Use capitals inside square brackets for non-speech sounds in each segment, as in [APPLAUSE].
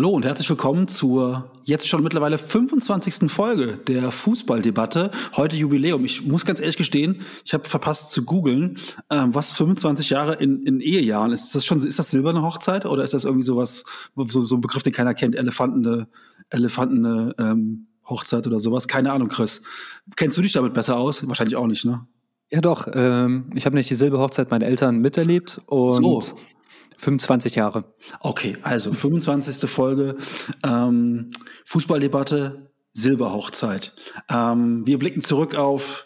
Hallo und herzlich willkommen zur jetzt schon mittlerweile 25. Folge der Fußballdebatte. Heute Jubiläum. Ich muss ganz ehrlich gestehen, ich habe verpasst zu googeln, ähm, was 25 Jahre in, in Ehejahren ist. Ist das schon, ist das silberne Hochzeit oder ist das irgendwie sowas, so, so ein Begriff, den keiner kennt, elefantene, elefantene ähm, Hochzeit oder sowas? Keine Ahnung, Chris. Kennst du dich damit besser aus? Wahrscheinlich auch nicht, ne? Ja, doch. Ähm, ich habe nicht die Silberhochzeit meiner Eltern miterlebt und so. 25 Jahre. Okay, also 25. Folge ähm, Fußballdebatte, Silberhochzeit. Ähm, wir blicken zurück auf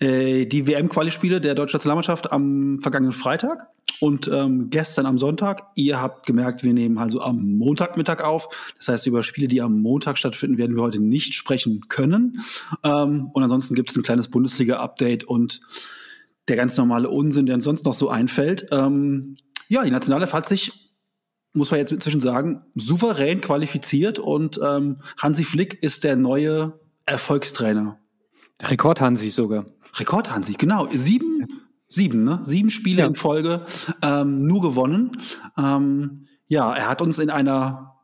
äh, die WM-Quali-Spiele der deutschen Nationalmannschaft am vergangenen Freitag und ähm, gestern am Sonntag. Ihr habt gemerkt, wir nehmen also am Montagmittag auf. Das heißt, über Spiele, die am Montag stattfinden, werden wir heute nicht sprechen können. Ähm, und ansonsten gibt es ein kleines Bundesliga-Update und der ganz normale Unsinn, der uns sonst noch so einfällt. Ähm, ja, die Nationale hat sich, muss man jetzt inzwischen sagen, souverän qualifiziert und ähm, Hansi Flick ist der neue Erfolgstrainer. Rekord Hansi sogar. Rekord Hansi, genau. Sieben, sieben, ne? Sieben Spiele ja. in Folge ähm, nur gewonnen. Ähm, ja, er hat uns in einer,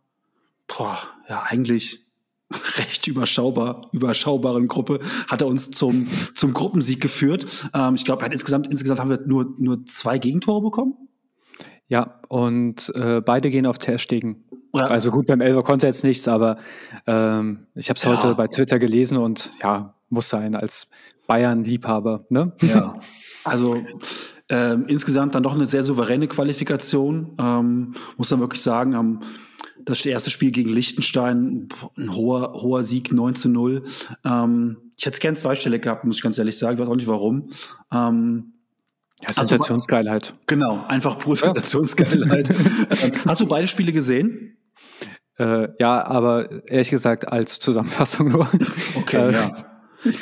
boah, ja, eigentlich [LAUGHS] recht überschaubar, überschaubaren Gruppe hat er uns zum, zum Gruppensieg geführt. Ähm, ich glaube, insgesamt, insgesamt haben wir nur, nur zwei Gegentore bekommen. Ja, und äh, beide gehen auf Terstegen. Ja. Also gut, beim Elfer konnte jetzt nichts, aber ähm, ich habe es ja. heute bei Twitter gelesen und ja, muss sein als Bayern-Liebhaber. Ne? Ja, [LAUGHS] also ähm, insgesamt dann doch eine sehr souveräne Qualifikation. Ähm, muss man wirklich sagen, am das erste Spiel gegen Liechtenstein, ein hoher, hoher Sieg, 9 zu 0. Ähm, ich hätte es gern zweistellig gehabt, muss ich ganz ehrlich sagen. Ich weiß auch nicht warum. Ähm, ja, Sensationsgeilheit. Genau, einfach pure ja. Sensationsgeilheit. [LAUGHS] Hast du beide Spiele gesehen? Äh, ja, aber ehrlich gesagt als Zusammenfassung nur. Okay, äh, ja.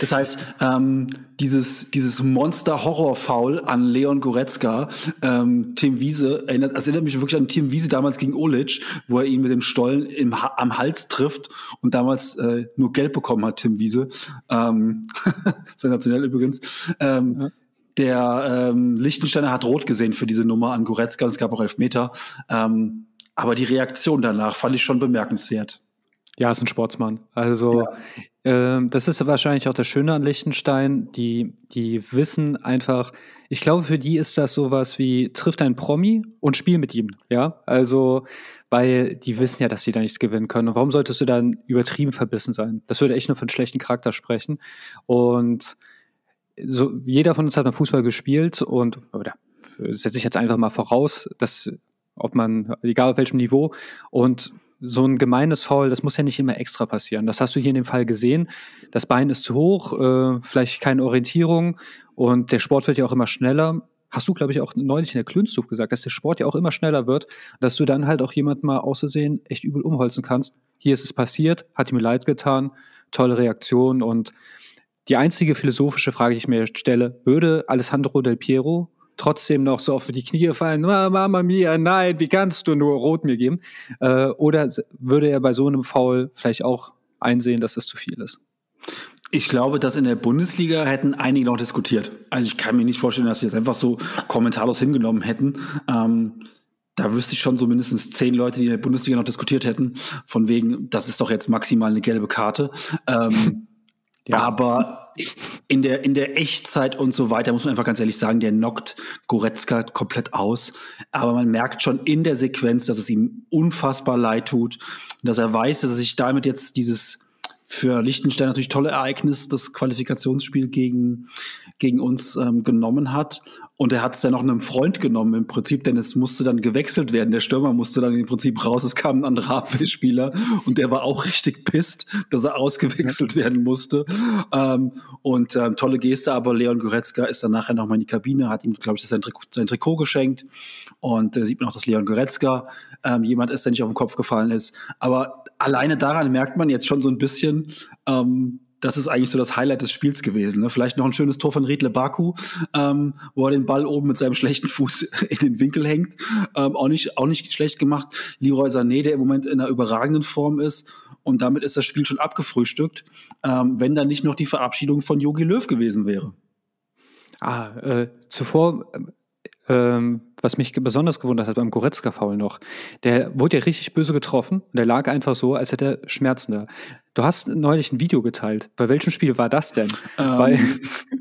Das heißt, ähm, dieses, dieses Monster-Horror-Foul an Leon Goretzka, ähm, Tim Wiese, erinnert, das erinnert mich wirklich an Tim Wiese damals gegen Olic, wo er ihn mit dem Stollen im, am Hals trifft und damals äh, nur Geld bekommen hat, Tim Wiese. Ähm, [LAUGHS] sensationell übrigens. Ähm, ja. Der ähm, Lichtensteiner hat rot gesehen für diese Nummer an Goretzka, es gab auch Elfmeter. Ähm, aber die Reaktion danach fand ich schon bemerkenswert. Ja, ist ein Sportsmann. Also ja. ähm, das ist wahrscheinlich auch das Schöne an Liechtenstein. Die, die wissen einfach, ich glaube, für die ist das sowas wie, trifft ein Promi und spiel mit ihm. Ja, also, weil die wissen ja, dass sie da nichts gewinnen können. Und warum solltest du dann übertrieben verbissen sein? Das würde echt nur einen schlechten Charakter sprechen. Und so, jeder von uns hat mal Fußball gespielt und, oder setze ich jetzt einfach mal voraus, dass, ob man, egal auf welchem Niveau, und so ein gemeines Foul, das muss ja nicht immer extra passieren. Das hast du hier in dem Fall gesehen. Das Bein ist zu hoch, äh, vielleicht keine Orientierung und der Sport wird ja auch immer schneller. Hast du, glaube ich, auch neulich in der Klünstuf gesagt, dass der Sport ja auch immer schneller wird, dass du dann halt auch jemand mal auszusehen echt übel umholzen kannst. Hier ist es passiert, hat mir leid getan, tolle Reaktion und die einzige philosophische Frage, die ich mir stelle, würde Alessandro Del Piero trotzdem noch so auf die Knie fallen, Mama mia, nein, wie kannst du nur Rot mir geben? Äh, oder würde er bei so einem Foul vielleicht auch einsehen, dass es zu viel ist? Ich glaube, dass in der Bundesliga hätten einige noch diskutiert. Also ich kann mir nicht vorstellen, dass sie das einfach so kommentarlos hingenommen hätten. Ähm, da wüsste ich schon so mindestens zehn Leute, die in der Bundesliga noch diskutiert hätten, von wegen, das ist doch jetzt maximal eine gelbe Karte. Ähm, ja. Aber in der, in der Echtzeit und so weiter, muss man einfach ganz ehrlich sagen, der knockt Goretzka komplett aus. Aber man merkt schon in der Sequenz, dass es ihm unfassbar leid tut und dass er weiß, dass er sich damit jetzt dieses für Liechtenstein natürlich tolle Ereignis, das Qualifikationsspiel gegen, gegen uns ähm, genommen hat. Und er hat es dann noch einem Freund genommen im Prinzip, denn es musste dann gewechselt werden. Der Stürmer musste dann im Prinzip raus. Es kam ein anderer [LAUGHS] Abwehrspieler und der war auch richtig pisst, dass er ausgewechselt ja. werden musste. Ähm, und ähm, tolle Geste, aber Leon Goretzka ist dann nachher nochmal in die Kabine, hat ihm, glaube ich, sein Trikot, sein Trikot geschenkt. Und äh, sieht man auch, dass Leon Goretzka ähm, jemand ist, der nicht auf den Kopf gefallen ist. Aber alleine daran merkt man jetzt schon so ein bisschen, ähm, das ist eigentlich so das Highlight des Spiels gewesen. Ne? Vielleicht noch ein schönes Tor von Riedle Baku, ähm, wo er den Ball oben mit seinem schlechten Fuß [LAUGHS] in den Winkel hängt. Ähm, auch, nicht, auch nicht schlecht gemacht. Leroy Sané, der im Moment in einer überragenden Form ist. Und damit ist das Spiel schon abgefrühstückt, ähm, wenn da nicht noch die Verabschiedung von Jogi Löw gewesen wäre. Ah, äh, zuvor ähm, was mich besonders gewundert hat beim Goretzka-Foul noch, der wurde ja richtig böse getroffen und der lag einfach so, als hätte er Schmerzen da. Du hast neulich ein Video geteilt. Bei welchem Spiel war das denn? Ähm, Weil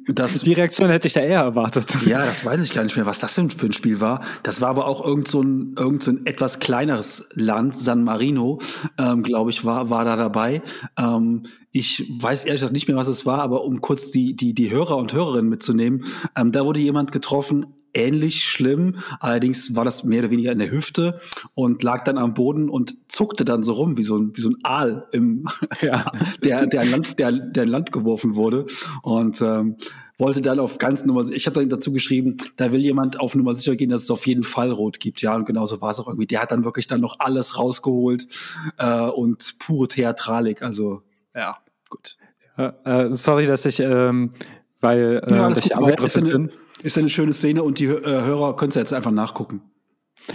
das, [LAUGHS] die Reaktion hätte ich da eher erwartet. Ja, das weiß ich gar nicht mehr, was das denn für ein Spiel war. Das war aber auch irgend so ein, irgend so ein etwas kleineres Land, San Marino, ähm, glaube ich, war, war da dabei. Ähm, ich weiß ehrlich gesagt nicht mehr, was es war, aber um kurz die, die, die Hörer und Hörerinnen mitzunehmen, ähm, da wurde jemand getroffen, ähnlich schlimm. Allerdings war das mehr oder weniger in der Hüfte und lag dann am Boden und zuckte dann so rum wie so ein, wie so ein Aal, im, [LAUGHS] ja. der, der, Land, der, der Land geworfen wurde. Und ähm, wollte dann auf ganz Nummer, ich habe dann dazu geschrieben, da will jemand auf Nummer sicher gehen, dass es auf jeden Fall rot gibt. Ja, und genauso war es auch irgendwie. Der hat dann wirklich dann noch alles rausgeholt äh, und pure Theatralik. Also, ja, gut. Äh, sorry, dass ich, ähm, weil äh, ja, ich aber bin. Ist eine schöne Szene und die äh, Hörer können es jetzt einfach nachgucken.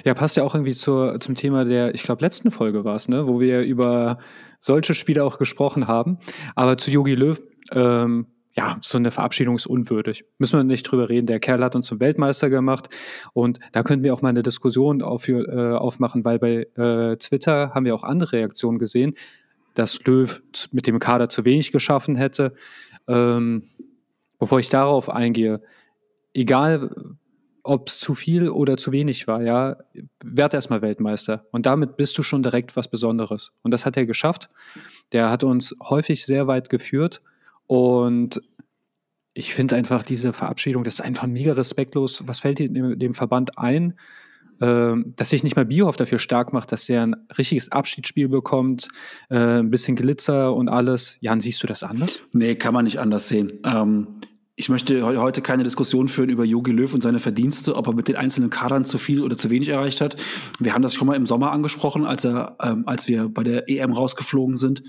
Ja, passt ja auch irgendwie zur, zum Thema der, ich glaube, letzten Folge war es, ne, wo wir über solche Spiele auch gesprochen haben. Aber zu Yogi Löw, ähm, ja, so eine Verabschiedung ist unwürdig. Müssen wir nicht drüber reden. Der Kerl hat uns zum Weltmeister gemacht und da könnten wir auch mal eine Diskussion auf, äh, aufmachen, weil bei äh, Twitter haben wir auch andere Reaktionen gesehen, dass Löw mit dem Kader zu wenig geschaffen hätte. Ähm, bevor ich darauf eingehe, egal ob es zu viel oder zu wenig war, ja, werd erstmal Weltmeister. Und damit bist du schon direkt was Besonderes. Und das hat er geschafft. Der hat uns häufig sehr weit geführt. Und ich finde einfach diese Verabschiedung, das ist einfach mega respektlos. Was fällt dem, dem Verband ein? Ähm, dass sich nicht mal Biohoff dafür stark macht, dass er ein richtiges Abschiedsspiel bekommt, äh, ein bisschen Glitzer und alles. Jan, siehst du das anders? Nee, kann man nicht anders sehen. Ähm, ich möchte heute keine Diskussion führen über Jogi Löw und seine Verdienste, ob er mit den einzelnen Kadern zu viel oder zu wenig erreicht hat. Wir haben das schon mal im Sommer angesprochen, als er, ähm, als wir bei der EM rausgeflogen sind,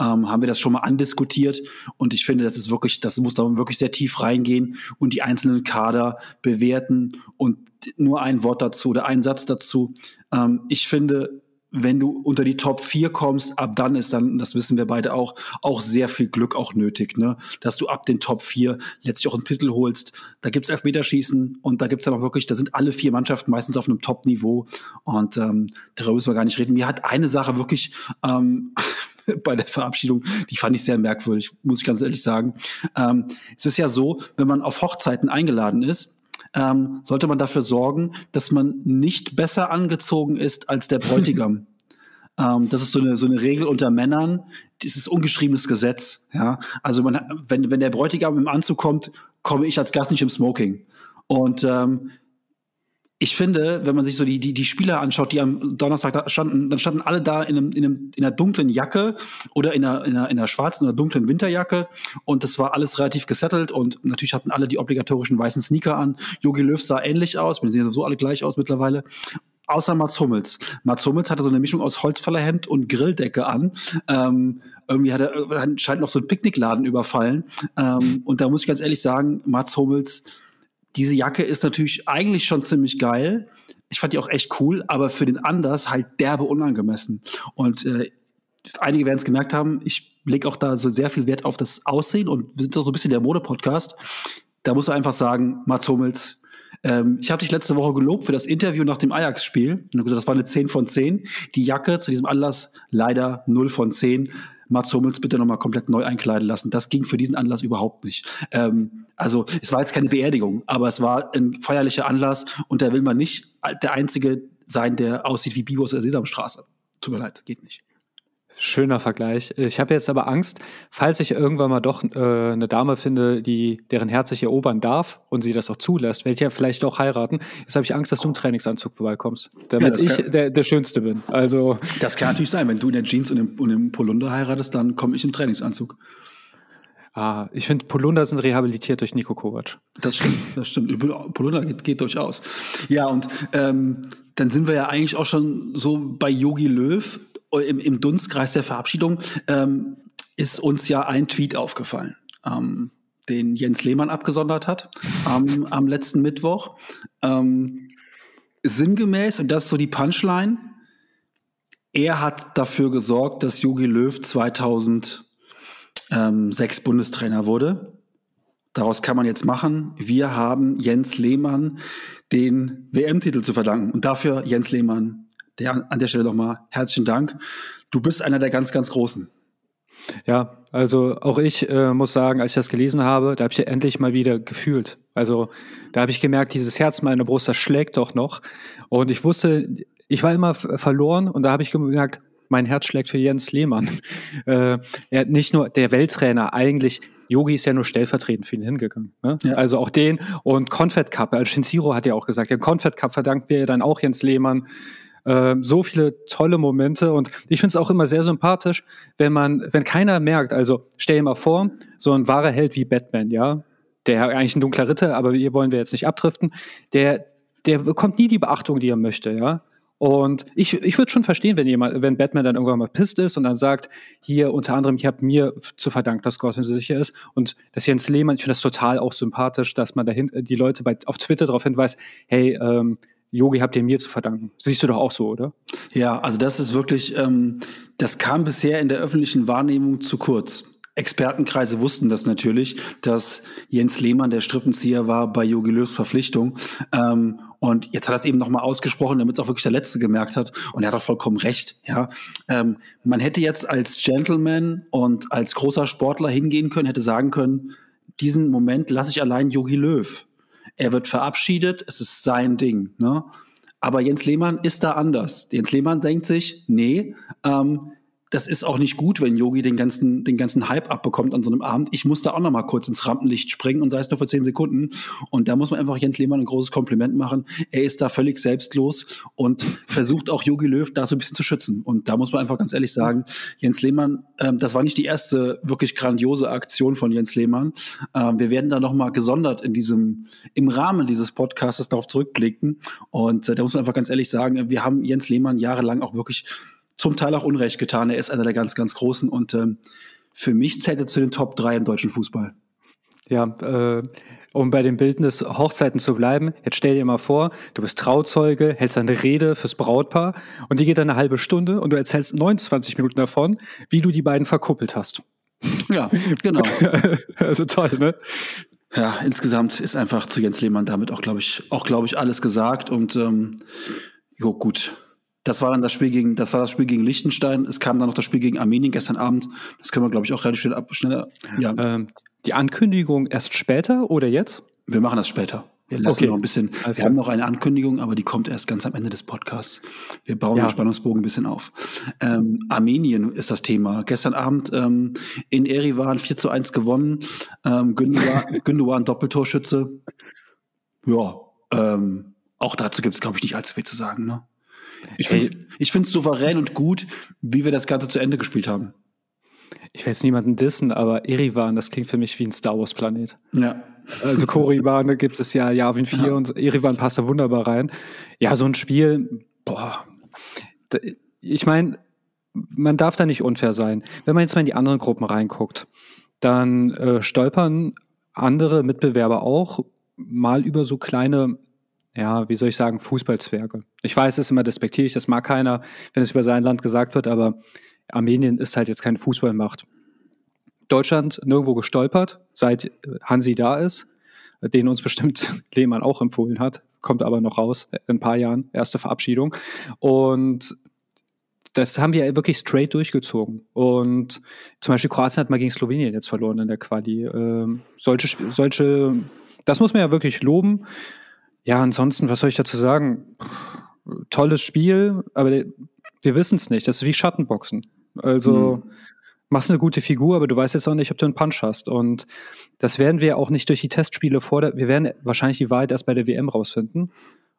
ähm, haben wir das schon mal andiskutiert. Und ich finde, das ist wirklich, das muss da wirklich sehr tief reingehen und die einzelnen Kader bewerten. Und nur ein Wort dazu oder ein Satz dazu. Ähm, ich finde, wenn du unter die Top 4 kommst, ab dann ist dann, das wissen wir beide auch, auch sehr viel Glück auch nötig, ne? Dass du ab den Top 4 letztlich auch einen Titel holst. Da gibt's Elfmeterschießen und da gibt's dann auch wirklich, da sind alle vier Mannschaften meistens auf einem Top-Niveau und ähm, darüber müssen wir gar nicht reden. Mir hat eine Sache wirklich ähm, [LAUGHS] bei der Verabschiedung, die fand ich sehr merkwürdig, muss ich ganz ehrlich sagen. Ähm, es ist ja so, wenn man auf Hochzeiten eingeladen ist, ähm, sollte man dafür sorgen, dass man nicht besser angezogen ist als der Bräutigam. [LAUGHS] ähm, das ist so eine, so eine Regel unter Männern. Dieses ungeschriebenes Gesetz. Ja? Also man, wenn, wenn der Bräutigam im Anzug kommt, komme ich als Gast nicht im Smoking. Und ähm, ich finde, wenn man sich so die, die, die Spieler anschaut, die am Donnerstag da standen, dann standen alle da in, einem, in, einem, in einer dunklen Jacke oder in einer, in einer, in einer schwarzen oder dunklen Winterjacke und das war alles relativ gesettelt und natürlich hatten alle die obligatorischen weißen Sneaker an. Jogi Löw sah ähnlich aus, wir sehen so alle gleich aus mittlerweile. Außer Mats Hummels. Mats Hummels hatte so eine Mischung aus Holzfällerhemd und Grilldecke an. Ähm, irgendwie hat er anscheinend noch so einen Picknickladen überfallen. Ähm, und da muss ich ganz ehrlich sagen, Mats Hummels, diese Jacke ist natürlich eigentlich schon ziemlich geil. Ich fand die auch echt cool, aber für den Anders halt derbe unangemessen. Und äh, einige werden es gemerkt haben, ich lege auch da so sehr viel Wert auf das Aussehen und wir sind doch so ein bisschen der Mode-Podcast. Da muss du einfach sagen, Mats Hummels, ähm, ich habe dich letzte Woche gelobt für das Interview nach dem Ajax-Spiel. Das war eine 10 von 10. Die Jacke zu diesem Anlass leider 0 von 10. Mats Hummels bitte nochmal komplett neu einkleiden lassen. Das ging für diesen Anlass überhaupt nicht. Ähm, also es war jetzt keine Beerdigung, aber es war ein feierlicher Anlass und da will man nicht der Einzige sein, der aussieht wie Bibos der Sesamstraße. Tut mir leid, geht nicht. Schöner Vergleich. Ich habe jetzt aber Angst, falls ich irgendwann mal doch äh, eine Dame finde, die deren Herz ich erobern darf und sie das auch zulässt, werde ich ja vielleicht auch heiraten. Jetzt habe ich Angst, dass du im Trainingsanzug vorbeikommst, damit ja, ich der, der Schönste bin. Also das kann natürlich sein. Wenn du in der Jeans und im, und im Polunder heiratest, dann komme ich im Trainingsanzug. Ah, ich finde, Polunder sind rehabilitiert durch Nico Kovac. Das stimmt, das stimmt. Polunder geht, geht durchaus. Ja, und ähm, dann sind wir ja eigentlich auch schon so bei Yogi Löw im, im Dunstkreis der Verabschiedung ähm, ist uns ja ein Tweet aufgefallen, ähm, den Jens Lehmann abgesondert hat am, am letzten Mittwoch. Ähm, sinngemäß, und das ist so die Punchline, er hat dafür gesorgt, dass Jogi Löw 2006 Bundestrainer wurde. daraus kann man jetzt machen, wir haben Jens Lehmann den WM-Titel zu verdanken. Und dafür, Jens Lehmann, der, an der Stelle nochmal herzlichen Dank. Du bist einer der ganz, ganz Großen. Ja, also auch ich äh, muss sagen, als ich das gelesen habe, da habe ich endlich mal wieder gefühlt. Also da habe ich gemerkt, dieses Herz meiner Brust, das schlägt doch noch. Und ich wusste, ich war immer verloren und da habe ich gemerkt, mein Herz schlägt für Jens Lehmann. [LAUGHS] äh, er nicht nur der Welttrainer, eigentlich Yogi ist ja nur stellvertretend für ihn hingegangen. Ne? Ja. Also auch den und Confed Cup, also Shinziro hat ja auch gesagt, den Confed Cup verdankt wir dann auch Jens Lehmann. Äh, so viele tolle Momente und ich finde es auch immer sehr sympathisch, wenn man, wenn keiner merkt, also stell dir mal vor, so ein wahrer Held wie Batman, ja, der eigentlich ein dunkler Ritter, aber hier wollen wir jetzt nicht abdriften, der, der bekommt nie die Beachtung, die er möchte, ja. Und ich, ich würde schon verstehen, wenn jemand, wenn Batman dann irgendwann mal pisst ist und dann sagt, hier unter anderem, ich habe mir zu verdanken, dass Gotham sicher ist. Und das Jens Lehmann, ich finde das total auch sympathisch, dass man dahin, die Leute bei, auf Twitter darauf hinweist, hey, ähm, Yogi habt ihr mir zu verdanken. Siehst du doch auch so, oder? Ja, also das ist wirklich, ähm, das kam bisher in der öffentlichen Wahrnehmung zu kurz. Expertenkreise wussten das natürlich, dass Jens Lehmann der Strippenzieher war bei Jogi Löws Verpflichtung. Ähm, und jetzt hat er es eben nochmal ausgesprochen, damit es auch wirklich der Letzte gemerkt hat. Und er hat auch vollkommen recht. Ja, ähm, man hätte jetzt als Gentleman und als großer Sportler hingehen können, hätte sagen können, diesen Moment lasse ich allein Yogi Löw. Er wird verabschiedet, es ist sein Ding. Ne? Aber Jens Lehmann ist da anders. Jens Lehmann denkt sich, nee, ähm, das ist auch nicht gut, wenn Yogi den ganzen, den ganzen Hype abbekommt an so einem Abend. Ich muss da auch noch mal kurz ins Rampenlicht springen und sei es nur für zehn Sekunden. Und da muss man einfach Jens Lehmann ein großes Kompliment machen. Er ist da völlig selbstlos und versucht auch Yogi Löw da so ein bisschen zu schützen. Und da muss man einfach ganz ehrlich sagen, Jens Lehmann, ähm, das war nicht die erste wirklich grandiose Aktion von Jens Lehmann. Ähm, wir werden da noch mal gesondert in diesem, im Rahmen dieses Podcasts darauf zurückblicken. Und äh, da muss man einfach ganz ehrlich sagen, wir haben Jens Lehmann jahrelang auch wirklich zum Teil auch Unrecht getan. Er ist einer der ganz, ganz Großen und ähm, für mich zählt er zu den Top 3 im deutschen Fußball. Ja, äh, um bei den Bildnis Hochzeiten zu bleiben, jetzt stell dir mal vor, du bist Trauzeuge, hältst eine Rede fürs Brautpaar und die geht dann eine halbe Stunde und du erzählst 29 Minuten davon, wie du die beiden verkuppelt hast. Ja, genau. [LAUGHS] also toll, ne? Ja, insgesamt ist einfach zu Jens Lehmann damit auch, glaube ich, auch, glaube ich, alles gesagt und ähm, jo, gut. Das war dann das Spiel gegen, das war das Spiel gegen Liechtenstein. Es kam dann noch das Spiel gegen Armenien gestern Abend. Das können wir, glaube ich, auch relativ schnell ab, schneller. Ja. Ähm, die Ankündigung erst später oder jetzt? Wir machen das später. Wir lassen okay. noch ein bisschen. Also wir haben noch eine Ankündigung, aber die kommt erst ganz am Ende des Podcasts. Wir bauen ja. den Spannungsbogen ein bisschen auf. Ähm, Armenien ist das Thema. Gestern Abend ähm, in Erivan 4 zu 1 gewonnen. Ähm, [LAUGHS] Gündogan Doppeltorschütze. Ja, ähm, auch dazu gibt es, glaube ich, nicht allzu viel zu sagen. Ne? Ich finde es souverän und gut, wie wir das Ganze zu Ende gespielt haben. Ich will jetzt niemanden dissen, aber Erivan, das klingt für mich wie ein Star Wars Planet. Ja. Also Korriban, [LAUGHS] da gibt es ja Yavin 4 ja. und Erivan passt da wunderbar rein. Ja, so ein Spiel, boah. Ich meine, man darf da nicht unfair sein. Wenn man jetzt mal in die anderen Gruppen reinguckt, dann äh, stolpern andere Mitbewerber auch mal über so kleine ja, wie soll ich sagen, Fußballzwerge. Ich weiß, es ist immer despektierlich, das mag keiner, wenn es über sein Land gesagt wird, aber Armenien ist halt jetzt keine Fußballmacht. Deutschland nirgendwo gestolpert, seit Hansi da ist, den uns [LAUGHS] bestimmt Lehmann auch empfohlen hat, kommt aber noch raus in ein paar Jahren, erste Verabschiedung. Und das haben wir wirklich straight durchgezogen. Und zum Beispiel Kroatien hat mal gegen Slowenien jetzt verloren in der Quali. Ähm, solche, solche, das muss man ja wirklich loben. Ja, ansonsten, was soll ich dazu sagen? Tolles Spiel, aber wir wissen es nicht. Das ist wie Schattenboxen. Also mhm. machst eine gute Figur, aber du weißt jetzt auch nicht, ob du einen Punch hast. Und das werden wir auch nicht durch die Testspiele vor der, wir werden wahrscheinlich die Wahrheit erst bei der WM rausfinden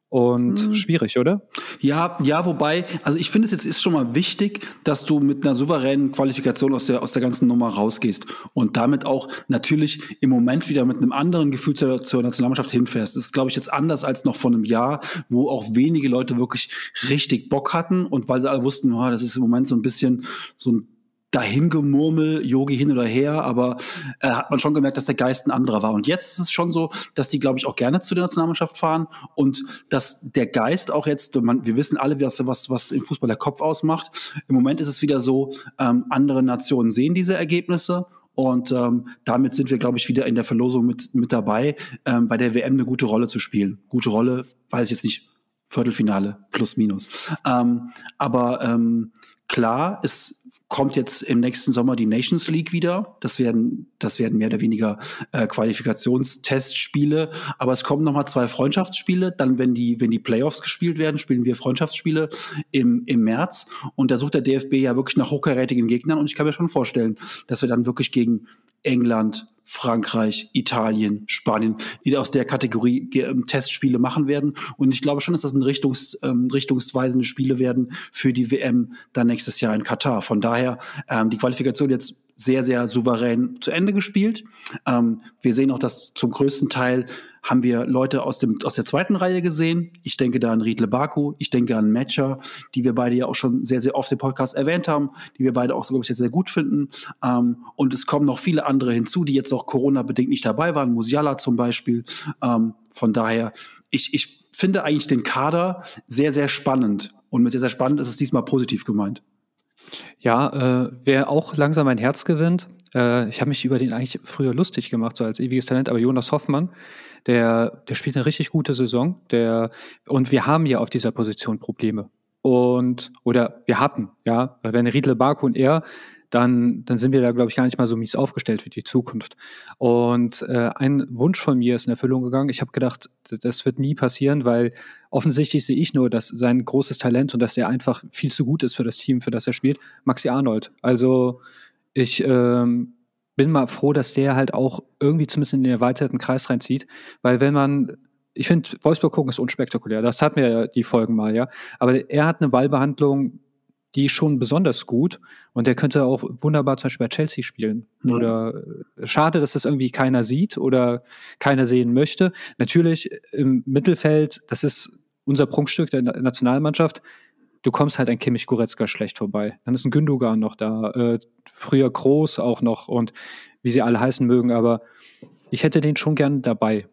und mhm. schwierig, oder? Ja, ja, wobei, also ich finde es jetzt ist schon mal wichtig, dass du mit einer souveränen Qualifikation aus der, aus der ganzen Nummer rausgehst und damit auch natürlich im Moment wieder mit einem anderen Gefühl zur, zur Nationalmannschaft hinfährst. Das ist, glaube ich, jetzt anders als noch vor einem Jahr, wo auch wenige Leute wirklich richtig Bock hatten und weil sie alle wussten, oh, das ist im Moment so ein bisschen so ein dahingemurmel, Yogi hin oder her, aber äh, hat man schon gemerkt, dass der Geist ein anderer war. Und jetzt ist es schon so, dass die, glaube ich, auch gerne zu der Nationalmannschaft fahren und dass der Geist auch jetzt, man, wir wissen alle, was, was, was im Fußball der Kopf ausmacht. Im Moment ist es wieder so, ähm, andere Nationen sehen diese Ergebnisse Und ähm, damit sind wir, glaube ich, wieder in der Verlosung mit, mit dabei, ähm, bei der WM eine gute Rolle zu spielen. Gute Rolle, weiß ich jetzt nicht, Viertelfinale plus minus. Ähm, aber ähm, klar, es kommt jetzt im nächsten Sommer die Nations League wieder. Das werden, das werden mehr oder weniger äh, Qualifikationstestspiele. Aber es kommen nochmal zwei Freundschaftsspiele. Dann, wenn die, wenn die Playoffs gespielt werden, spielen wir Freundschaftsspiele im, im März. Und da sucht der DFB ja wirklich nach hochkarätigen Gegnern. Und ich kann mir schon vorstellen, dass wir dann wirklich gegen England, Frankreich, Italien, Spanien, die aus der Kategorie ähm, Testspiele machen werden. Und ich glaube schon, dass das ein Richtungs, ähm, richtungsweisende Spiele werden für die WM dann nächstes Jahr in Katar. Von daher ähm, die Qualifikation jetzt sehr, sehr souverän zu Ende gespielt. Ähm, wir sehen auch, dass zum größten Teil haben wir Leute aus, dem, aus der zweiten Reihe gesehen. Ich denke da an Riedle Baku, ich denke an Matcher, die wir beide ja auch schon sehr, sehr oft im Podcast erwähnt haben, die wir beide auch, glaube ich, jetzt sehr gut finden. Ähm, und es kommen noch viele andere hinzu, die jetzt auch Corona-bedingt nicht dabei waren, Musiala zum Beispiel. Ähm, von daher, ich, ich finde eigentlich den Kader sehr, sehr spannend. Und mit sehr, sehr spannend ist es diesmal positiv gemeint. Ja, äh, wer auch langsam mein Herz gewinnt, äh, ich habe mich über den eigentlich früher lustig gemacht, so als ewiges Talent, aber Jonas Hoffmann, der, der spielt eine richtig gute Saison. Der, und wir haben ja auf dieser Position Probleme. Und, oder wir hatten, ja, wenn Riedle Baku und er dann, dann sind wir da, glaube ich, gar nicht mal so mies aufgestellt für die Zukunft. Und äh, ein Wunsch von mir ist in Erfüllung gegangen. Ich habe gedacht, das wird nie passieren, weil offensichtlich sehe ich nur, dass sein großes Talent und dass er einfach viel zu gut ist für das Team, für das er spielt, Maxi Arnold. Also ich ähm, bin mal froh, dass der halt auch irgendwie zumindest in den erweiterten Kreis reinzieht, weil wenn man ich finde, Wolfsburg gucken ist unspektakulär. Das hatten wir ja die Folgen mal, ja. Aber er hat eine Ballbehandlung, die schon besonders gut und der könnte auch wunderbar zum Beispiel bei Chelsea spielen. Mhm. Oder äh, schade, dass das irgendwie keiner sieht oder keiner sehen möchte. Natürlich im Mittelfeld, das ist unser Prunkstück der Nationalmannschaft. Du kommst halt ein Kimmich Goretzka schlecht vorbei. Dann ist ein Gündogan noch da, äh, früher Groß auch noch und wie sie alle heißen mögen, aber ich hätte den schon gern dabei.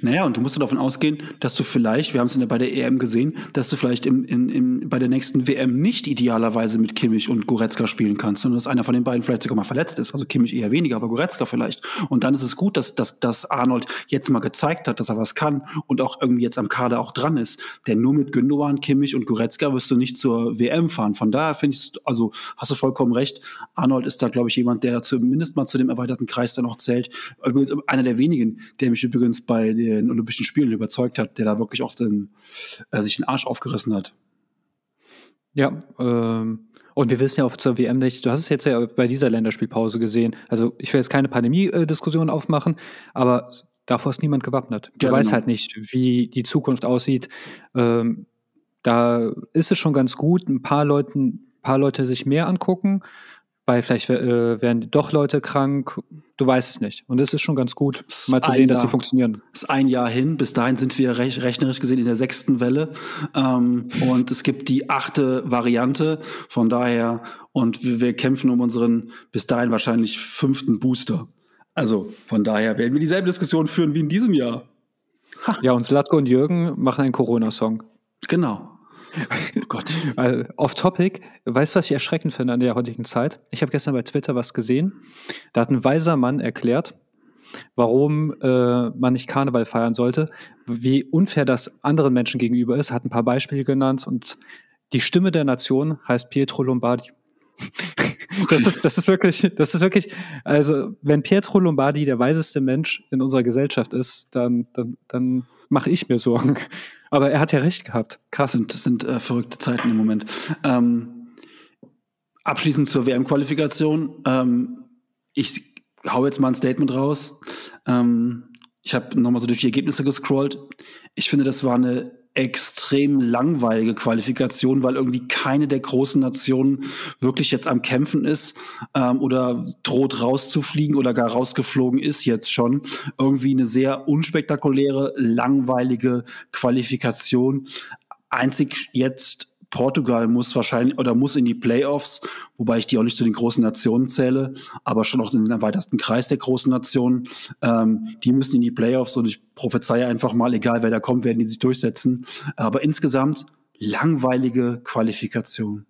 Naja, und du musst davon ausgehen, dass du vielleicht, wir haben es ja bei der EM gesehen, dass du vielleicht im, in, im, bei der nächsten WM nicht idealerweise mit Kimmich und Goretzka spielen kannst, sondern dass einer von den beiden vielleicht sogar mal verletzt ist. Also Kimmich eher weniger, aber Goretzka vielleicht. Und dann ist es gut, dass, dass, dass Arnold jetzt mal gezeigt hat, dass er was kann und auch irgendwie jetzt am Kader auch dran ist. Denn nur mit Gündogan, Kimmich und Goretzka wirst du nicht zur WM fahren. Von daher finde ich, also hast du vollkommen recht. Arnold ist da, glaube ich, jemand, der zumindest mal zu dem erweiterten Kreis dann auch zählt. Übrigens einer der wenigen, der mich übrigens bei den Olympischen Spielen überzeugt hat, der da wirklich auch den, äh, sich den Arsch aufgerissen hat. Ja, ähm, und wir wissen ja auch zur WM nicht, du hast es jetzt ja bei dieser Länderspielpause gesehen. Also ich will jetzt keine Pandemie-Diskussion aufmachen, aber davor ist niemand gewappnet. Du ja, weißt genau. halt nicht, wie die Zukunft aussieht. Ähm, da ist es schon ganz gut, ein paar Leuten, paar Leute sich mehr angucken weil vielleicht äh, werden doch Leute krank, du weißt es nicht. Und es ist schon ganz gut, mal zu sehen, Jahr, dass sie funktionieren. Es ist ein Jahr hin, bis dahin sind wir rech rechnerisch gesehen in der sechsten Welle. Ähm, und es gibt die achte Variante, von daher, und wir, wir kämpfen um unseren bis dahin wahrscheinlich fünften Booster. Also von daher werden wir dieselbe Diskussion führen wie in diesem Jahr. Ha. Ja, und Slatko und Jürgen machen einen Corona-Song. Genau. Oh Gott. Off topic, weißt du, was ich erschreckend finde an der heutigen Zeit? Ich habe gestern bei Twitter was gesehen. Da hat ein weiser Mann erklärt, warum äh, man nicht Karneval feiern sollte, wie unfair das anderen Menschen gegenüber ist, hat ein paar Beispiele genannt und die Stimme der Nation heißt Pietro Lombardi. [LAUGHS] das ist, das ist wirklich, das ist wirklich, also wenn Pietro Lombardi der weiseste Mensch in unserer Gesellschaft ist, dann, dann, dann mache ich mir Sorgen. [LAUGHS] Aber er hat ja recht gehabt. Krass. Das sind, das sind äh, verrückte Zeiten im Moment. Ähm, abschließend zur WM-Qualifikation. Ähm, ich hau jetzt mal ein Statement raus. Ähm, ich habe nochmal so durch die Ergebnisse gescrollt. Ich finde, das war eine extrem langweilige Qualifikation, weil irgendwie keine der großen Nationen wirklich jetzt am Kämpfen ist ähm, oder droht rauszufliegen oder gar rausgeflogen ist jetzt schon. Irgendwie eine sehr unspektakuläre, langweilige Qualifikation. Einzig jetzt Portugal muss wahrscheinlich oder muss in die Playoffs, wobei ich die auch nicht zu den großen Nationen zähle, aber schon auch in den weitesten Kreis der großen Nationen. Ähm, die müssen in die Playoffs und ich prophezeie einfach mal, egal wer da kommt, werden die sich durchsetzen. Aber insgesamt langweilige Qualifikation.